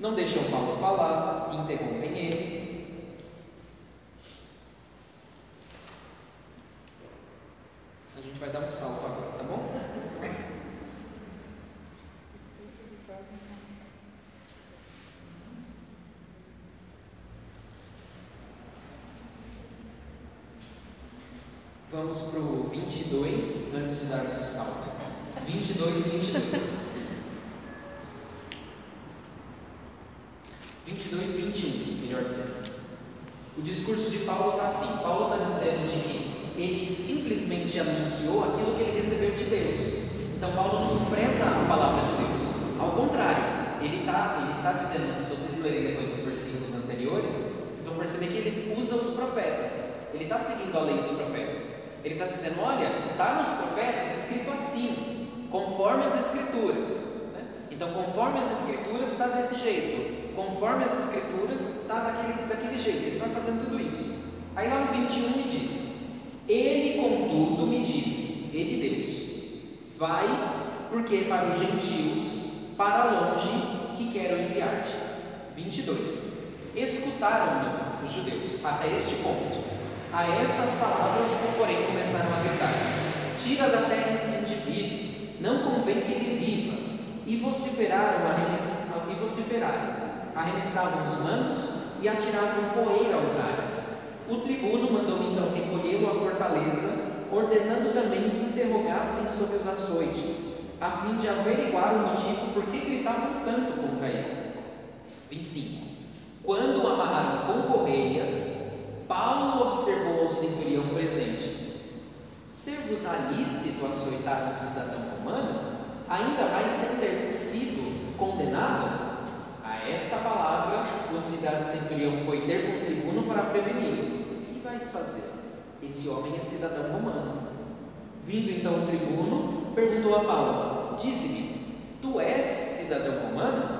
Não deixam Paulo falar, interrompem ele. A gente vai dar um salto agora, tá bom? Vamos para o 22, antes de darmos o salto. 22, 22. 22, 21, melhor dizendo. O discurso de Paulo está assim: Paulo está dizendo de que ele simplesmente anunciou aquilo que ele recebeu de Deus. Então, Paulo não despreza a palavra de Deus. Ao contrário, ele, tá, ele está dizendo, se vocês lerem depois os versículos anteriores, vocês vão perceber que ele usa os profetas. Ele está seguindo a lei dos profetas. Ele está dizendo: olha, está nos profetas escrito assim, conforme as Escrituras. Né? Então, conforme as Escrituras está desse jeito, conforme as Escrituras está daquele, daquele jeito. Ele vai fazendo tudo isso. Aí lá no 21 ele diz: Ele, contudo, me disse, ele Deus, vai, porque para os gentios, para longe, que quero enviar-te. 22. Escutaram-no os judeus até este ponto. A estas palavras, porém, começaram a gritar: Tira da terra esse indivíduo, não convém que ele viva. E vociferaram, arremessavam, e vociferaram. Arremessavam os mantos e atiravam poeira aos ares. O tribuno mandou então recolhê-lo à fortaleza, ordenando também que interrogassem sobre os açoites, a fim de averiguar o motivo por que gritavam tanto contra ele. 25. Quando amarraram com correias, Paulo observou ao centurião presente: Ser-vos-á lícito açoitar um cidadão romano, ainda mais sem ter sido condenado? A esta palavra, o cidadão centurião foi ter com o tribuno para preveni-lo. Que vais fazer? Esse homem é cidadão romano. Vindo então o tribuno, perguntou a Paulo: Dize-me, tu és cidadão romano?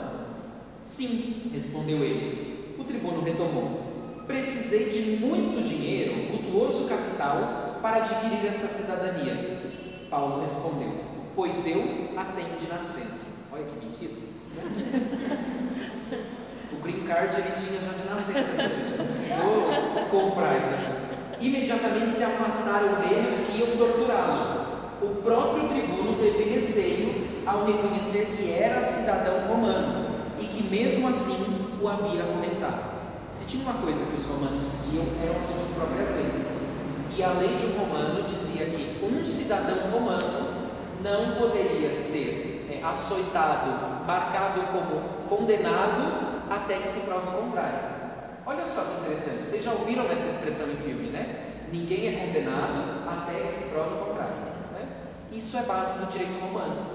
Sim, respondeu ele. O tribuno retomou: Precisei de muito dinheiro, vultuoso capital, para adquirir essa cidadania. Paulo respondeu: Pois eu a tenho de nascença. Olha que mentido. [laughs] o green card ele tinha já de nascença, gente não precisou comprar isso aqui. Imediatamente se afastaram deles que iam torturá-lo. O próprio tribuno teve receio ao reconhecer que era cidadão romano e que mesmo assim o havia comentado. Se tinha uma coisa que os romanos seguiam, eram as suas próprias leis. E a lei de um romano dizia que um cidadão romano não poderia ser é, açoitado, marcado como condenado, até que se prove o contrário. Olha só que interessante, vocês já ouviram essa expressão em filme, né? Ninguém é condenado até que se prove o contrário. Né? Isso é base do direito romano.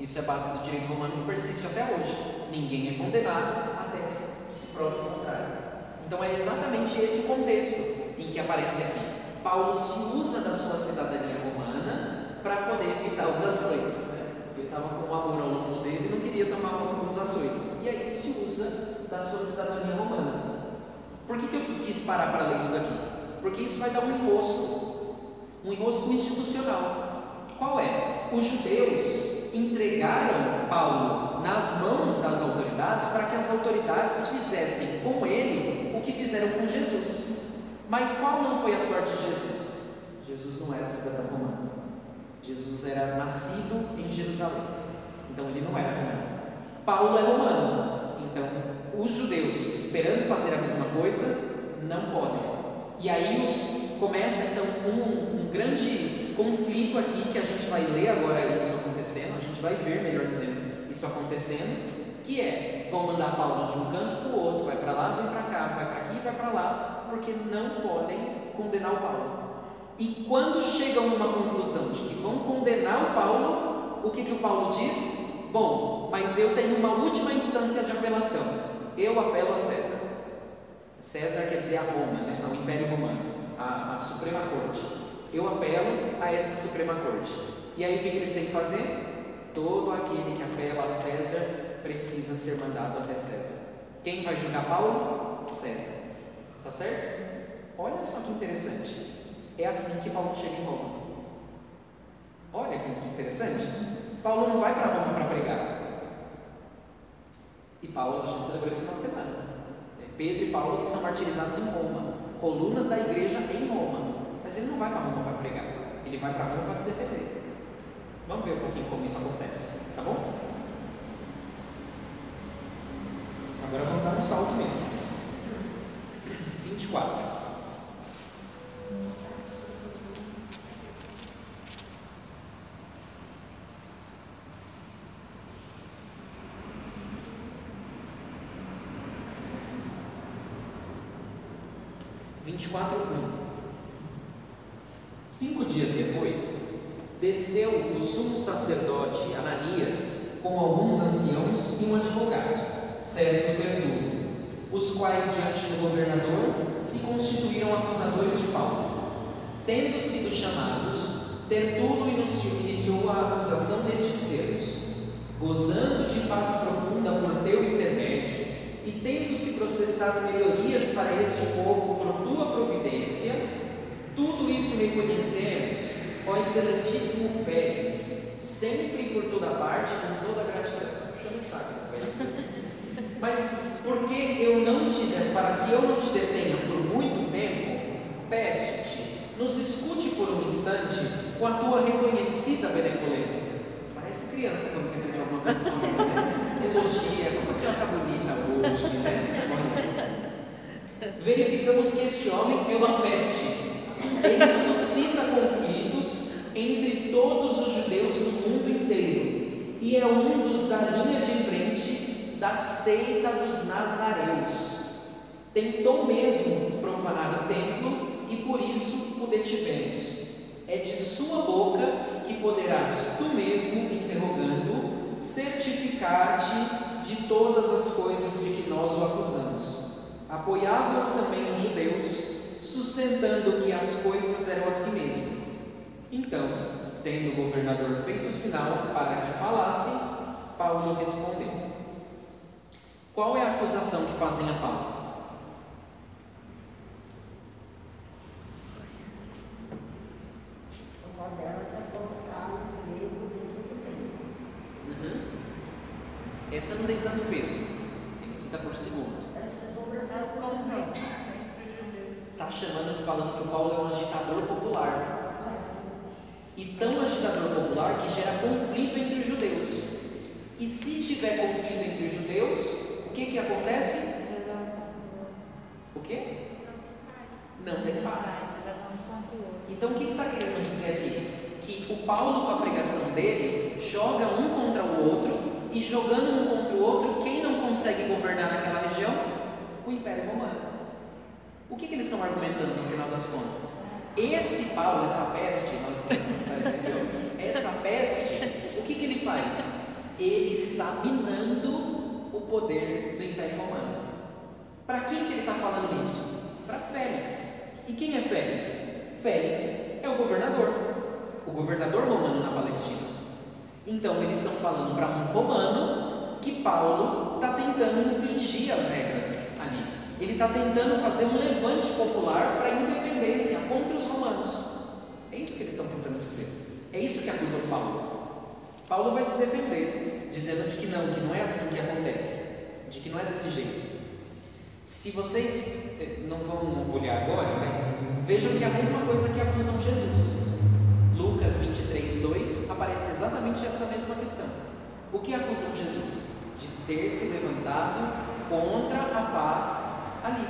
Isso é base do direito romano que persiste até hoje. Ninguém é condenado até que se prove o contrário. Então é exatamente esse contexto em que aparece aqui. Paulo se usa da sua cidadania romana para poder evitar os açoites. Né? Ele estava com um amor ao longo dele e não queria tomar os açoites. E aí ele se usa da sua cidadania romana. Por que, que eu quis parar para ler isso aqui? Porque isso vai dar um enrosco, um enrosco institucional. Qual é? Os judeus entregaram Paulo nas mãos das autoridades para que as autoridades fizessem com ele o que fizeram com Jesus. Mas qual não foi a sorte de Jesus? Jesus não era cidadão romano. Jesus era nascido em Jerusalém. Então ele não era romano. Paulo é romano. Então os judeus, esperando fazer a mesma coisa, não podem. E aí os, começa então um, um grande conflito aqui que a gente vai ler agora isso acontecendo, gente vai ver, melhor dizendo, isso acontecendo, que é, vão mandar Paulo de um canto para o outro, vai para lá, vem para cá, vai para aqui, vai para lá, porque não podem condenar o Paulo. E quando chegam numa conclusão de que vão condenar o Paulo, o que, que o Paulo diz? Bom, mas eu tenho uma última instância de apelação. Eu apelo a César. César quer dizer a Roma, né? ao Império Romano, a, a Suprema Corte eu apelo a essa Suprema Corte. E aí o que, que eles têm que fazer? Todo aquele que apela a César precisa ser mandado até César. Quem vai julgar Paulo? César. Tá certo? Olha só que interessante. É assim que Paulo chega em Roma. Olha que, interessante. Paulo não vai para Roma para pregar. E Paulo, a gente celebrou esse final de semana. É Pedro e Paulo são martirizados em Roma. Colunas da igreja em Roma. Mas ele não vai para Roma para pregar, ele vai para Roma para se defender. Vamos ver um pouquinho como isso acontece, tá bom? Agora vamos dar um salto mesmo. 24. Vinte e quatro um. Cinco dias depois, desceu o sumo sacerdote Ananias com alguns anciãos e um advogado, certo Tertulo, os quais, diante do governador, se constituíram acusadores de Paulo. Tendo sido chamados, Tertulo iniciou a acusação nestes termos: gozando de paz profunda por teu intermédio, e tendo se processado melhorias para este povo por tua providência, tudo isso reconhecemos, ó excelentíssimo Félix, sempre e por toda parte, com toda gratidão. Puxando o saco, Félix. [laughs] Mas porque eu não te, para que eu não te detenha por muito tempo, peço-te, nos escute por um instante com a tua reconhecida benevolência. Parece criança quando quer pedir alguma coisa né? Elogia, como a senhora está bonita hoje, né? Verificamos que este homem é uma peste. Ele suscita conflitos entre todos os judeus do mundo inteiro e é um dos da linha de frente da seita dos nazareus. Tentou mesmo profanar o templo e por isso o detivemos. É de sua boca que poderás tu mesmo, interrogando, certificar-te de todas as coisas de que nós o acusamos. Apoiavam também os judeus, sustentando que as coisas eram assim mesmo. Então, tendo o governador feito sinal para que falasse, Paulo respondeu: Qual é a acusação que fazem a Paulo? Uma delas é colocar o grego dentro do templo. Uhum. Essa não tem tanto peso, ele cita por segundo. Essas obras elas confusão. Está chamando, falando que o Paulo é um agitador popular. E tão agitador popular que gera conflito entre os judeus. E se tiver conflito entre os judeus, o que, que acontece? O quê? Não tem paz. Então o que está querendo dizer aqui? Que o Paulo, com a pregação dele, joga um contra o outro, e jogando um contra o outro, quem não consegue governar naquela região? O Império Romano. O que, que eles estão argumentando no final das contas? Esse Paulo, essa peste, nós pareceu, essa peste, o que, que ele faz? Ele está minando o poder do Império Romano. Para quem que ele está falando isso? Para Félix. E quem é Félix? Félix é o governador, o governador romano na Palestina. Então eles estão falando para um romano que Paulo está tentando infringir as regras ali. Ele está tentando fazer um levante popular para a independência contra os romanos. É isso que eles estão tentando dizer. É isso que acusam Paulo. Paulo vai se defender, dizendo de que não, que não é assim que acontece, de que não é desse jeito. Se vocês eh, não vão olhar agora, mas vejam que é a mesma coisa que acusam Jesus. Lucas 23, 2 aparece exatamente essa mesma questão. Que acusam Jesus? De ter se levantado contra a paz ali.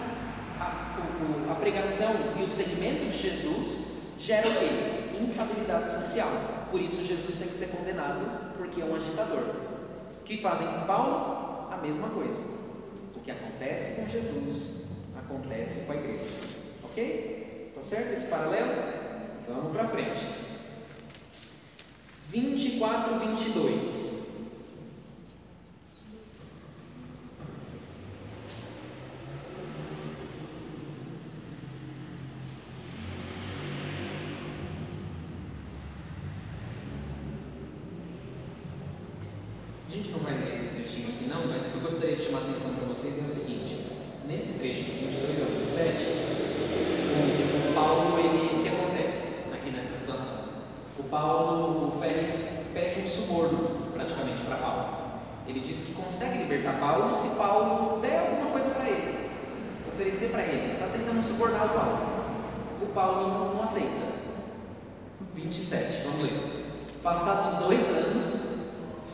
A, o, a pregação e o segmento de Jesus gera o quê? Instabilidade social. Por isso Jesus tem que ser condenado, porque é um agitador. O que fazem com Paulo? A mesma coisa. O que acontece com Jesus acontece com a igreja. Ok? Tá certo esse paralelo? Vamos para frente. 24, 22. A gente não vai ler esse trechinho aqui não, mas o que eu gostaria de chamar a atenção para vocês é o seguinte: nesse trecho, do 22 ao 27, o, Paulo, ele, o que acontece aqui nessa situação? O Paulo, o Félix pede um suborno, praticamente, para Paulo. Ele diz que consegue libertar Paulo se Paulo der alguma coisa para ele, oferecer para ele. Está tentando subornar o Paulo. O Paulo não, aceita. 27, vamos ler. Passados dois anos,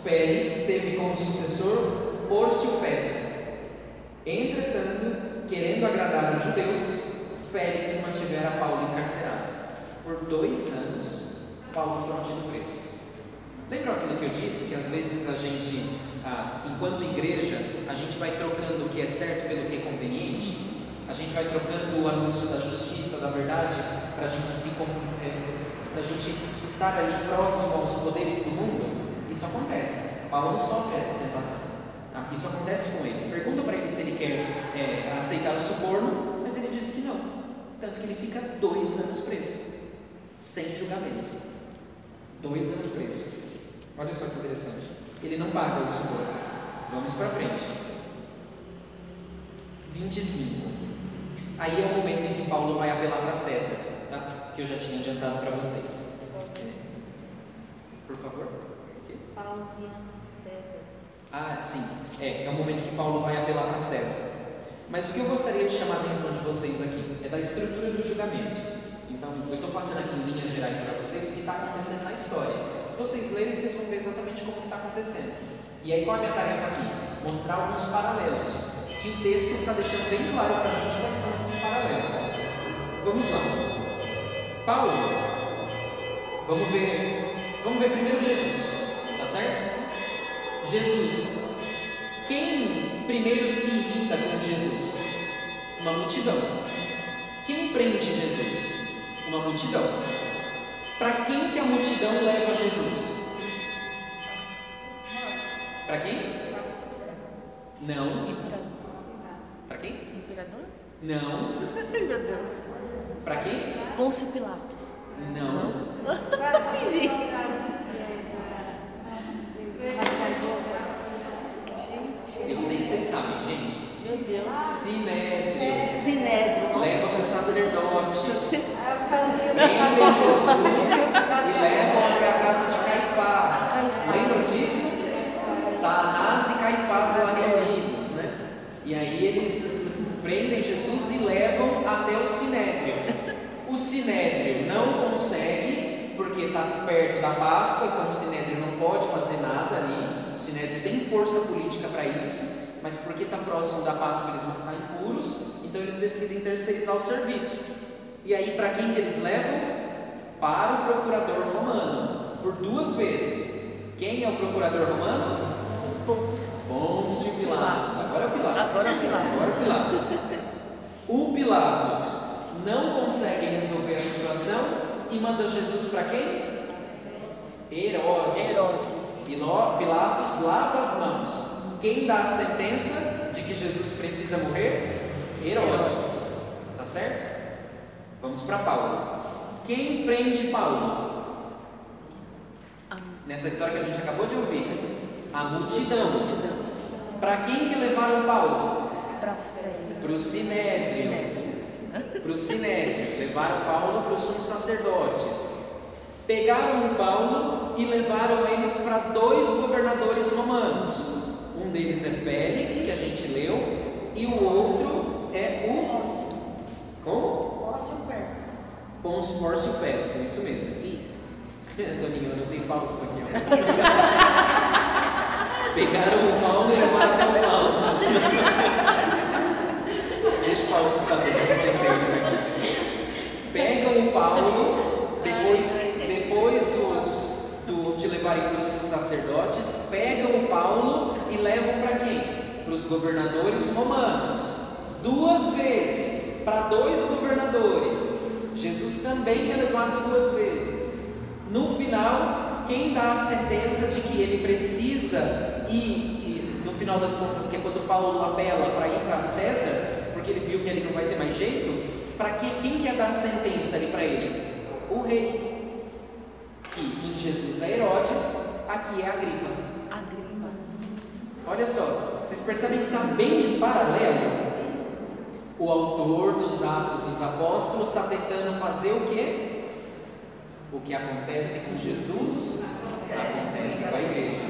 Félix teve como sucessor Pórcio Festo. Entretanto, querendo agradar os judeus, Félix mantivera Paulo encarcerado. Por dois anos, Paulo foi mantido preso. Lembram aquilo que eu disse? Que às vezes a gente, ah, enquanto igreja, a gente vai trocando o que é certo pelo que é conveniente? A gente vai trocando o anúncio da justiça, da verdade, para a gente se a gente estar ali próximo aos poderes do mundo. Isso acontece. Paulo sofre essa tentação. Tá? Isso acontece com ele. Pergunta se ele quer é, aceitar o suborno, mas ele diz que não. Tanto que ele fica dois anos preso, sem julgamento. Dois anos preso. Olha só que interessante. Ele não paga o suborno. Vamos para frente. 25. Aí é o momento em que Paulo vai apelar para César, tá? que eu já tinha adiantado para vocês. Por favor. Paulo. Ah, sim. É, é o momento que Paulo vai apelar para César. Mas o que eu gostaria de chamar a atenção de vocês aqui é da estrutura do julgamento. Então, eu estou passando aqui em linhas gerais para vocês o que está acontecendo na história. Se vocês lerem, vocês vão ver exatamente como está acontecendo. E aí, qual é a minha tarefa aqui? Mostrar alguns paralelos que o texto está deixando bem claro para a gente quais são esses paralelos. Vamos lá. Paulo, vamos ver, vamos ver primeiro Jesus, tá certo? Jesus. Quem primeiro se irrita com Jesus? Uma multidão. Quem prende Jesus? Uma multidão. Para quem que a multidão leva Jesus? Para quem? Não. Para quem? Imperador? Não. Meu Deus. Para quem? Pôncio Pilatos. Não. [laughs] Entendi. Eu sei que vocês sabem, gente. Meu Deus. Sinédrio. Sinédrio. Leva para os sacerdotes. Prendem Jesus e levam até a casa de Caifás. Lembram disso? Tá Anás e Caifás lá reunidos, né? E aí eles prendem Jesus e levam até o Sinédrio. O Sinédrio não consegue, porque está perto da Páscoa, então o Sinédrio pode fazer nada ali. O Sinédrio tem força política para isso, mas porque está próximo da Páscoa eles vão ficar impuros, então eles decidem terceirizar o serviço. E aí, para quem que eles levam? Para o procurador romano, por duas vezes. Quem é o procurador romano? Pôncio Pilatos. Agora é Pilatos. Agora é Pilatos. Agora é Pilatos. O Pilatos não consegue resolver a situação e manda Jesus para quem? Herodes. Herodes. Pilatos lava as mãos. Quem dá a sentença de que Jesus precisa morrer? Herodes. Tá certo? Vamos para Paulo. Quem prende Paulo? Nessa história que a gente acabou de ouvir. A multidão. Para quem que levaram Paulo? Para o Sinédrio. Para o Sinédrio. Levaram Paulo para os sumos sacerdotes. Pegaram o Paulo e levaram eles para dois governadores romanos. Um deles é Félix, que a gente leu, e o outro é o. Como? Posso festa. Pôncio Pórcio Festo, isso mesmo. Isso. [laughs] Toninho, não tenho Fausto aqui, ó. [laughs] Pegaram o Paulo e levaram até o Fausto. Deixa [laughs] o Fausto saber né? Pegam o Paulo, do, de levarem para os sacerdotes, pegam o Paulo e levam para quem? Para os governadores romanos. Duas vezes, para dois governadores. Jesus também é levado duas vezes. No final, quem dá a sentença de que ele precisa e no final das contas, que é quando Paulo apela para ir para César, porque ele viu que ele não vai ter mais jeito, para que quem quer dar a sentença ali para ele? O rei. Que em Jesus é Herodes, aqui é Agripa. Agripa. Olha só, vocês percebem que está bem em paralelo? O autor dos Atos dos Apóstolos está tentando fazer o quê? O que acontece com Jesus acontece com a igreja.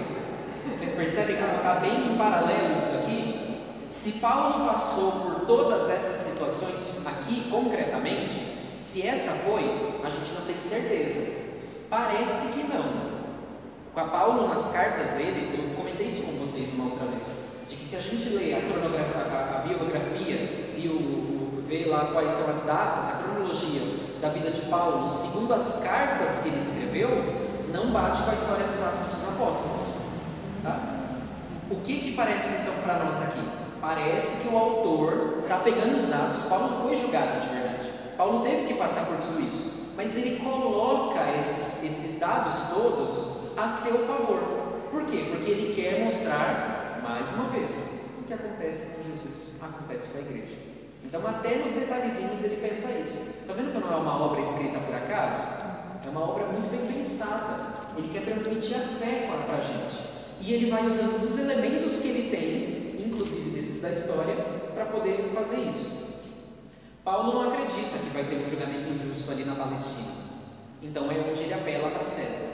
Vocês percebem como está bem em paralelo isso aqui? Se Paulo passou por todas essas situações aqui concretamente, se essa foi, a gente não tem certeza. Parece que não. Com Paulo nas cartas dele, eu comentei isso com vocês uma outra vez, de que se a gente lê a, a- a biografia e o, o- vê lá quais são as datas, a cronologia da vida de Paulo, segundo as cartas que ele escreveu, não bate com a história dos Atos dos Apóstolos. Tá? O que que parece então para nós aqui? Parece que o autor está pegando os dados. Paulo foi julgado de verdade. Paulo teve que passar por tudo isso. Mas ele coloca esses, esses dados todos a seu favor. Por quê? Porque ele quer mostrar, mais uma vez, o que acontece com Jesus acontece com a igreja. Então, até nos detalhezinhos ele pensa isso. Está vendo que não é uma obra escrita por acaso? É uma obra muito bem pensada. Ele quer transmitir a fé para a gente. E ele vai usando os elementos que ele tem, inclusive desses da história, para poder fazer isso. Paulo não acredita que vai ter um julgamento justo ali na Palestina. Então é onde ele apela para César.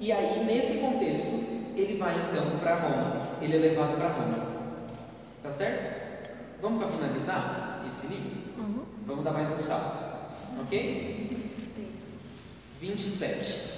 E aí, nesse contexto, ele vai então para Roma. Ele é levado para Roma. Tá certo? Vamos para finalizar esse livro? Uhum. Vamos dar mais um salto. Ok? 27.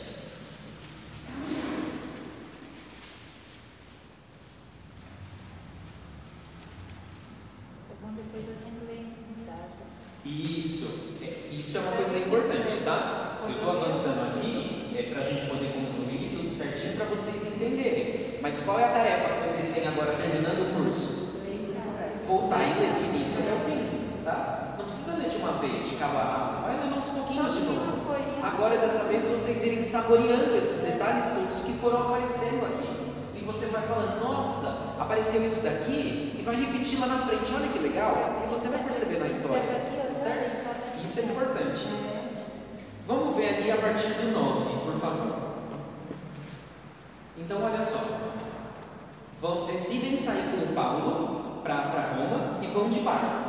É bom depois a gente ler em casa. Isso, é, isso é uma coisa importante, tá? Eu estou avançando aqui é, para a gente poder concluir tudo certinho para vocês entenderem. Mas qual é a tarefa que vocês têm agora terminando o curso? Voltar ler do início até o fim, tá? Não precisa ler de uma vez, de cabo a rabo. Vai lendo aos pouquinhos de novo. Agora, dessa vez, vocês irem saboreando esses detalhes todos que foram aparecendo aqui. E você vai falando, nossa, apareceu isso daqui, e vai repetir lá na frente, olha que legal. E você vai perceber na história, certo? Isso é importante. Vamos ver ali a partir do 9, por favor. Então, olha só. Vão, decidem sair com Paulo para Roma e vão de barco.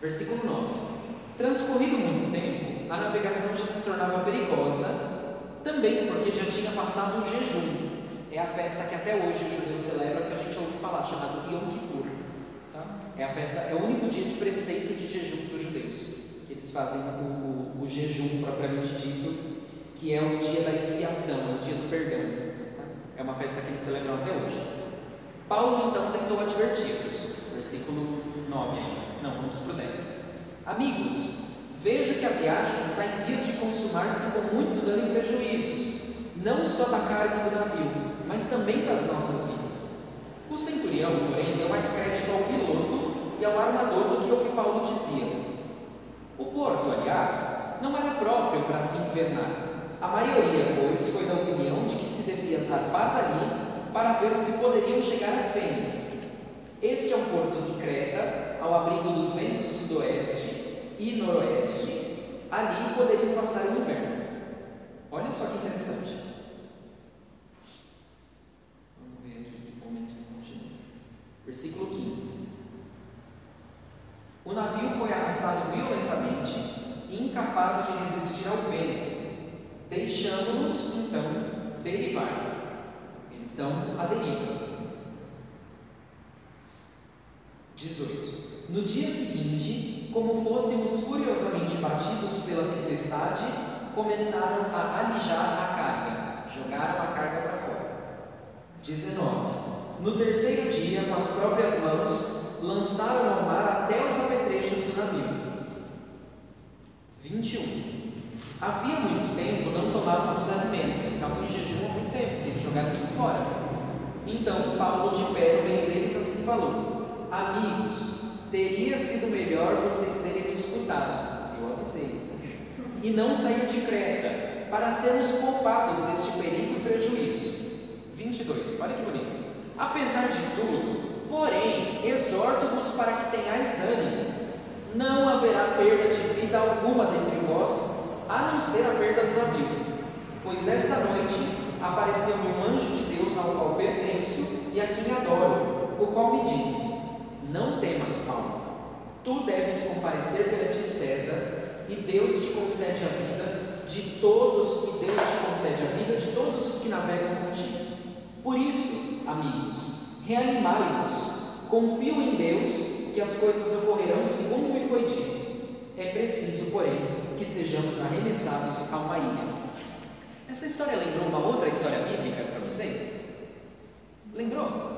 Versículo 9. Transcorrido muito tempo, a navegação já se tornava perigosa, também porque já tinha passado um jejum. É a festa que até hoje os judeus celebram, que a gente ouve falar, chamado Yom Kippur. É a festa, é o único dia de preceito de jejum dos judeus, que eles fazem o, o, o jejum propriamente dito, que é o dia da expiação, é o dia do perdão. Tá? É uma festa que eles celebram até hoje. Paulo então tentou adverti-los, versículo 9 ainda. Não, vamos para o 10. Amigos, vejo que a viagem está em vias de consumar-se com muito dano e prejuízos, não só da carga do navio, mas também das nossas vidas. O centurião, porém, deu mais crédito ao piloto e ao armador do que o que Paulo dizia. O porto, aliás, não era próprio para se invernar. A maioria, pois, foi da opinião de que se devia zarpar dali para ver se poderiam chegar a Fênix. Este é um porto de Creta, ao abrigo dos ventos sudoeste e noroeste. Ali poderiam passar o inverno. Olha só que interessante. Vamos ver aqui que momento continua. Versículo 15. O navio foi arrastado violentamente, incapaz de resistir ao vento, deixando-nos então derivar. Eles estão à deriva. 18. No dia seguinte, como fôssemos furiosamente batidos pela tempestade, começaram a alijar a carga, jogaram a carga para fora. 19. No terceiro dia, com as próprias mãos, lançaram ao mar até os apetrechos do navio. 21. Havia muito tempo não tomávamos alimento, estavam em jejum há muito tempo, porque eles jogaram tudo fora. Então Paulo de pé no meio deles assim falou: Amigos, teria sido melhor vocês terem me escutado. Eu avisei. E não sair de Creta, para sermos poupados deste perigo e prejuízo. 22, olha que bonito. Apesar de tudo, porém, exorto-vos para que tenhais ânimo. Não haverá perda de vida alguma dentre vós, a não ser a perda do navio. Pois esta noite apareceu-me um anjo de Deus ao qual pertenço e a quem adoro, o qual me disse: Não temas, Paulo. Tu deves comparecer perante César, e Deus te concede a vida de todos, e Deus te concede a vida de todos os que navegam contigo. Por isso, amigos, reanimai-vos, confio em Deus que as coisas ocorrerão segundo me foi dito. É preciso, porém, que sejamos arremessados a uma ilha. Essa história lembrou uma outra história bíblica para vocês? Lembrou?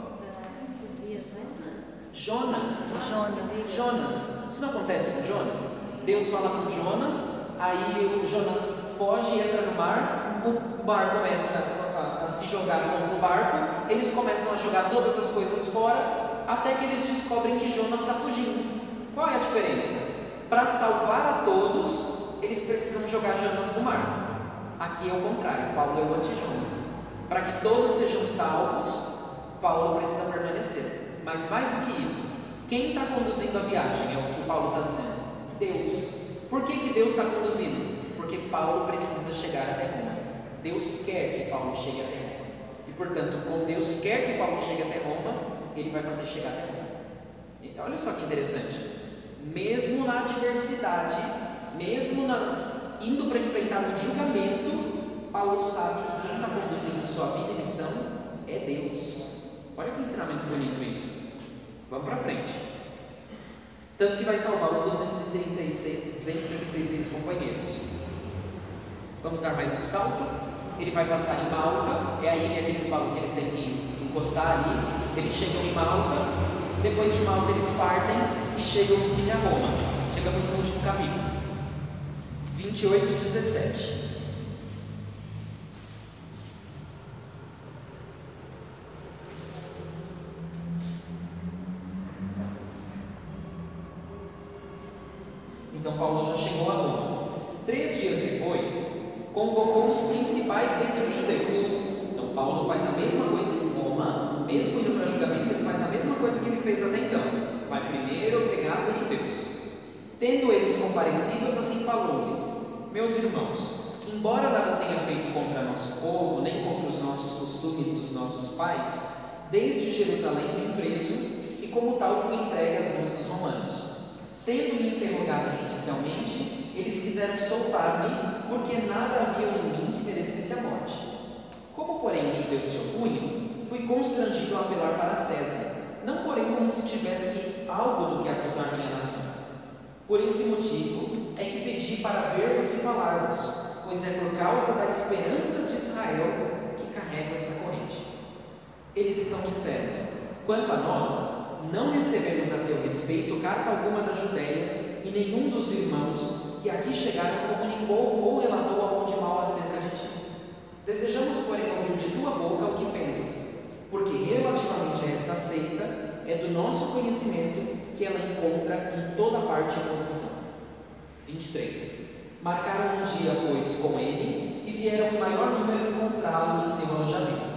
Jonas. Jonas. Jonas. Isso não acontece com Jonas? Deus fala com Jonas, aí o Jonas foge e entra no mar, o mar começa a, se jogar contra o barco, eles começam a jogar todas as coisas fora até que eles descobrem que Jonas está fugindo. Qual é a diferença? Para salvar a todos, eles precisam jogar Jonas no mar. Aqui é o contrário, Paulo é o anti-Jonas. Para que todos sejam salvos, Paulo precisa permanecer. Mas mais do que isso, quem está conduzindo a viagem é o que Paulo está dizendo? Deus. Por que, que Deus está conduzindo? Porque Paulo precisa chegar até Roma. Deus quer que Paulo chegue até Roma. E portanto, como Deus quer que Paulo chegue até Roma, ele vai fazer chegar até Roma. E olha só que interessante. Mesmo na adversidade, mesmo na, indo para enfrentar o julgamento, Paulo sabe que quem está conduzindo sua vida e missão é Deus. Olha que ensinamento bonito isso. Vamos para frente. Tanto que vai salvar os 236, 236 companheiros. Vamos dar mais um salto. Ele vai passar em Malta, é a ilha que eles falam que eles têm que encostar ali. Eles chegam em Malta, depois de Malta eles partem e chegam no fim Roma. Chegamos no último capítulo. 28 e 17. Então Paulo já chegou a Roma. Três dias depois, convocou os principais entre os judeus. Então Paulo faz a mesma coisa em Roma, mesmo indo para julgamento, ele faz a mesma coisa que ele fez até então. Vai primeiro pregar para os judeus. Tendo eles comparecidos, assim falou-lhes: Meus irmãos, embora nada tenha feito contra nosso povo, nem contra os nossos costumes dos nossos pais, desde Jerusalém fui preso e, como tal, fui entregue às mãos dos romanos. Tendo me interrogado judicialmente, eles quiseram soltar-me, porque nada havia em mim merecesse a morte. Como, porém, os judeus se opunham, fui constrangido a apelar para César, não porém como se tivesse algo do que acusar minha nação. Por esse motivo é que pedi para ver-vos e falar-vos, pois é por causa da esperança de Israel que carrego essa corrente. Eles então disseram: Quanto a nós, não recebemos a teu respeito carta alguma da Judéia, e nenhum dos irmãos que aqui chegaram comunicou ou relatou algo de mal acerca. Desejamos, porém, ouvir de tua boca o que pensas, porque relativamente a esta seita, é do nosso conhecimento que ela encontra em toda parte oposição. 23. Marcaram um dia, pois, com ele, e vieram em maior número encontrá-lo em seu alojamento.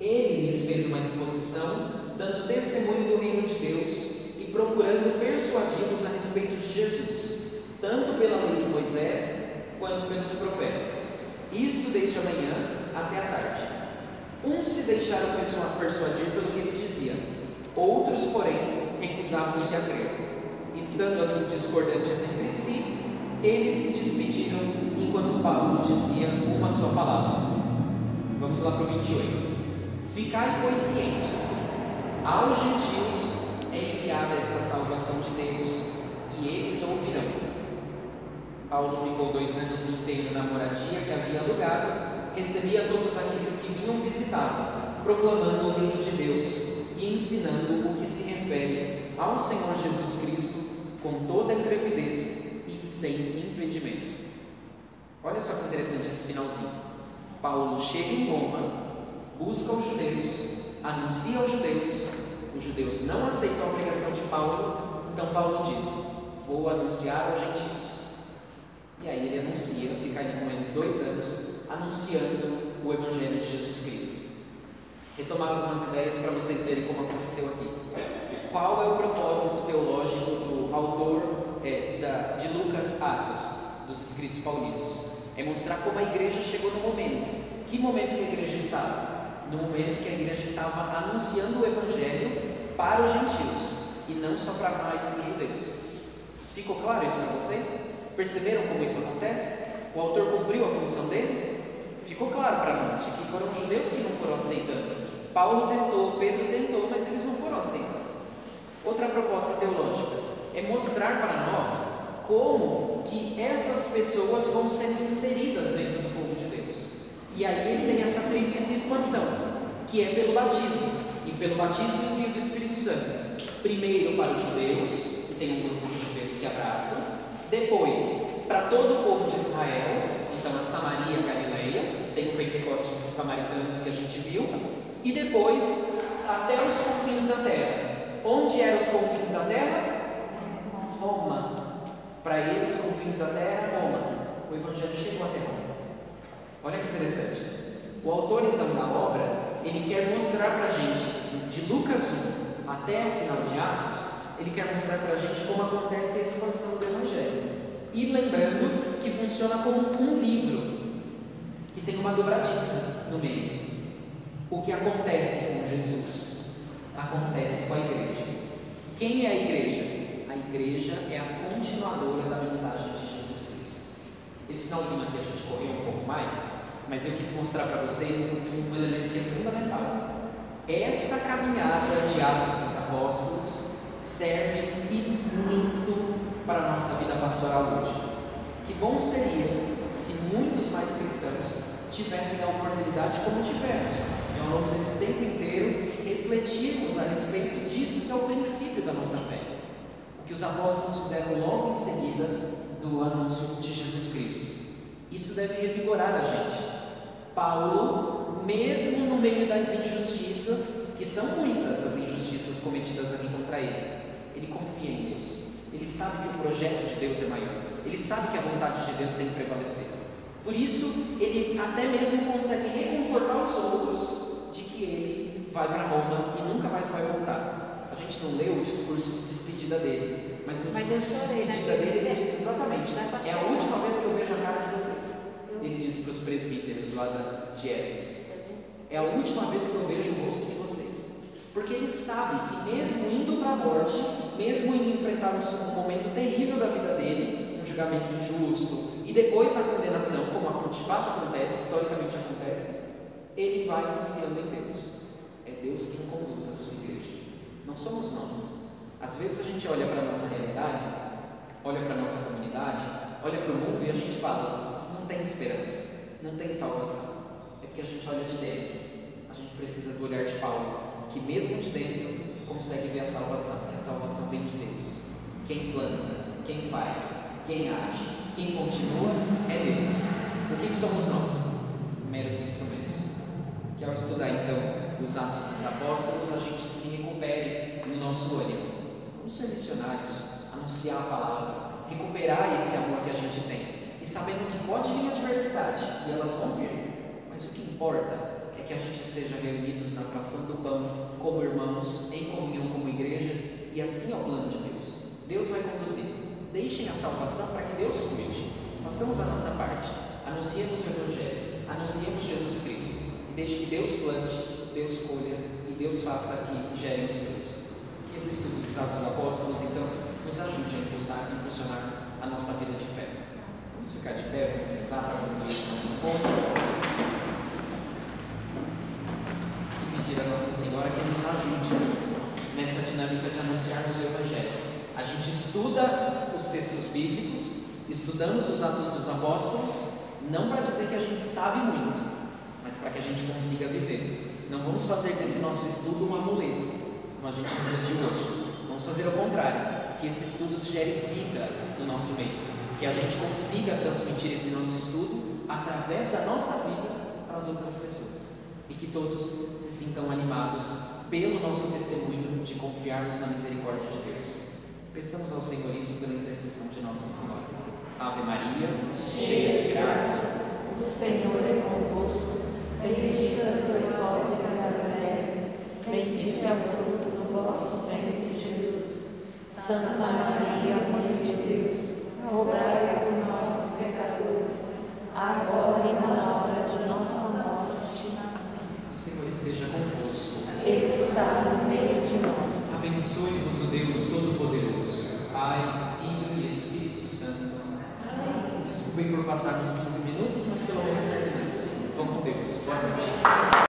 Ele lhes fez uma exposição, dando testemunho do reino de Deus e procurando persuadi-los a respeito de Jesus, tanto pela lei de Moisés quanto pelos profetas. Isto desde a manhã até a tarde. Uns se deixaram persuadir pelo que ele dizia, outros, porém, recusavam-se a crer. Estando assim discordantes entre si, eles se despediram enquanto Paulo dizia uma só palavra. Vamos lá para o 28. Ficai, pois, cientes, aos gentios é enviada esta salvação de Deus, e eles ouvirão. Paulo ficou dois anos inteiros na moradia que havia alugado, recebia todos aqueles que vinham visitá-lo, proclamando o reino de Deus e ensinando o que se refere ao Senhor Jesus Cristo com toda intrepidez e sem impedimento. Olha só que interessante esse finalzinho. Paulo chega em Roma, busca os judeus, anuncia aos judeus, os judeus não aceitam a pregação de Paulo, então Paulo diz: Vou anunciar aos gentios. E aí ele anuncia, fica ali com eles dois anos, anunciando o Evangelho de Jesus Cristo. Retomar algumas ideias para vocês verem como aconteceu aqui. Qual é o propósito teológico do autor é, da, de Lucas Atos, dos escritos paulinos? É mostrar como a igreja chegou no momento. Que momento que a igreja estava? No momento que a igreja estava anunciando o Evangelho para os gentios e não só para nós, para os judeus. Ficou claro isso para vocês? Perceberam como isso acontece? O autor cumpriu a função dele? Ficou claro para nós que foram os judeus que não foram aceitando. Paulo tentou, Pedro tentou, mas eles não foram aceitando. Outra proposta teológica é mostrar para nós como que essas pessoas vão sendo inseridas dentro do povo de Deus. E aí ele tem essa tríplice expansão, que é pelo batismo, e pelo batismo envio do Espírito Santo. Primeiro para os judeus, tem um grupo de judeus que abraçam, depois para todo o povo de Israel, então a Samaria, Galileia, tem o Pentecostes dos samaritanos que a gente viu, e depois até os confins da terra. Onde eram os confins da terra? Roma. Para eles, confins da terra, Roma. O Evangelho chegou até Roma. Olha que interessante. O autor, então, da obra, ele quer mostrar para a gente, de Lucas 1 até o final de Atos, ele quer mostrar para a gente como acontece a expansão do Evangelho. E lembrando que funciona como um livro, que tem uma dobradiça no meio. O que acontece com Jesus acontece com a igreja. Quem é a igreja? A igreja é a continuadora da mensagem de Jesus Cristo. Esse finalzinho aqui a gente correu um pouco mais, mas eu quis mostrar para vocês um elemento que é fundamental. Essa caminhada de Atos dos Apóstolos serve e muito para a nossa vida pastoral hoje. Que bom seria se muitos mais cristãos tivessem a oportunidade, como tivemos, e ao longo desse tempo inteiro, refletirmos a respeito disso que é o princípio da nossa fé. O que os apóstolos fizeram logo em seguida do anúncio de Jesus Cristo. Isso deve revigorar a gente. Paulo, mesmo no meio das injustiças, que são muitas as injustiças cometidas aqui contra ele, ele confia em Deus. Ele sabe que o projeto de Deus é maior. Ele sabe que a vontade de Deus tem que prevalecer. Por isso, ele até mesmo consegue reconfortar os outros de que ele vai para Roma e nunca mais vai voltar. A gente não leu o discurso de despedida dele, mas Mas discurso de despedida dele ele diz exatamente: pra é a última vez que eu vejo a cara de vocês. Ele disse para os presbíteros lá de Éfeso: é a última vez que eu vejo o rosto de vocês. Porque ele sabe que, mesmo indo para a morte, mesmo indo enfrentar um momento terrível da vida dele, um julgamento injusto, e depois a condenação, como de fato acontece, historicamente acontece, ele vai confiando em Deus. É Deus quem conduz a sua igreja. Não somos nós. Às vezes a gente olha para a nossa realidade, olha para a nossa comunidade, olha para o mundo e a gente fala: não tem esperança, não tem salvação. É porque a gente olha de dentro. A gente precisa do olhar de Paulo, que mesmo de dentro consegue ver a salvação, a salvação vem de Deus. Quem planta, quem faz, quem age, quem continua é Deus. O que, que somos nós? Meros instrumentos. Que ao estudar então os Atos dos Apóstolos, a gente se recupere no nosso ânimo. Vamos ser missionários, anunciar a palavra, recuperar esse amor que a gente tem. E sabendo que pode vir adversidade, e elas vão vir, mas o que importa que a gente esteja reunidos na fração do pão, como irmãos, em comunhão como igreja, e assim é o plano de Deus. Deus vai conduzir. Deixem a salvação para que Deus cuide. Façamos a nossa parte. Anunciemos o Evangelho. Anunciemos Jesus Cristo. Deixe que Deus plante, Deus colha e Deus faça que gere os frutos. Que esse estudo dos Atos Apóstolos, então, nos ajude a impulsar, impulsionar a nossa vida de fé. Vamos ficar de pé, vamos rezar para concluir esse nosso encontro. Pedir a Nossa Senhora que nos ajude nessa dinâmica de anunciarmos o Evangelho. A gente estuda os textos bíblicos, estudamos os Atos dos Apóstolos, não para dizer que a gente sabe muito, mas para que a gente consiga viver. Não vamos fazer desse nosso estudo um amuleto, como a gente de hoje. Vamos fazer o contrário, que esse estudo gere vida no nosso meio, que a gente consiga transmitir esse nosso estudo através da nossa vida para as outras pessoas e que todos sintam animados pelo nosso testemunho de confiarmos na misericórdia de Deus. Peçamos ao Senhor isso pela intercessão de Nossa Senhora. Ave Maria, cheia de graça, O Senhor é convosco, bendita sois vós entre as mulheres, bendito é o fruto do vosso ventre, Jesus. Santa Maria, Mãe de Deus, rogai por nós, pecadores, agora e na hora de nossa morte. Amém. Senhor esteja convosco. Ele está no meio de nós. Abençoe-vos o Deus Todo-Poderoso, Pai, Filho e Espírito Santo. Desculpem por passar uns 15 minutos, mas pelo menos terminamos. Vamos com Deus. Boa noite.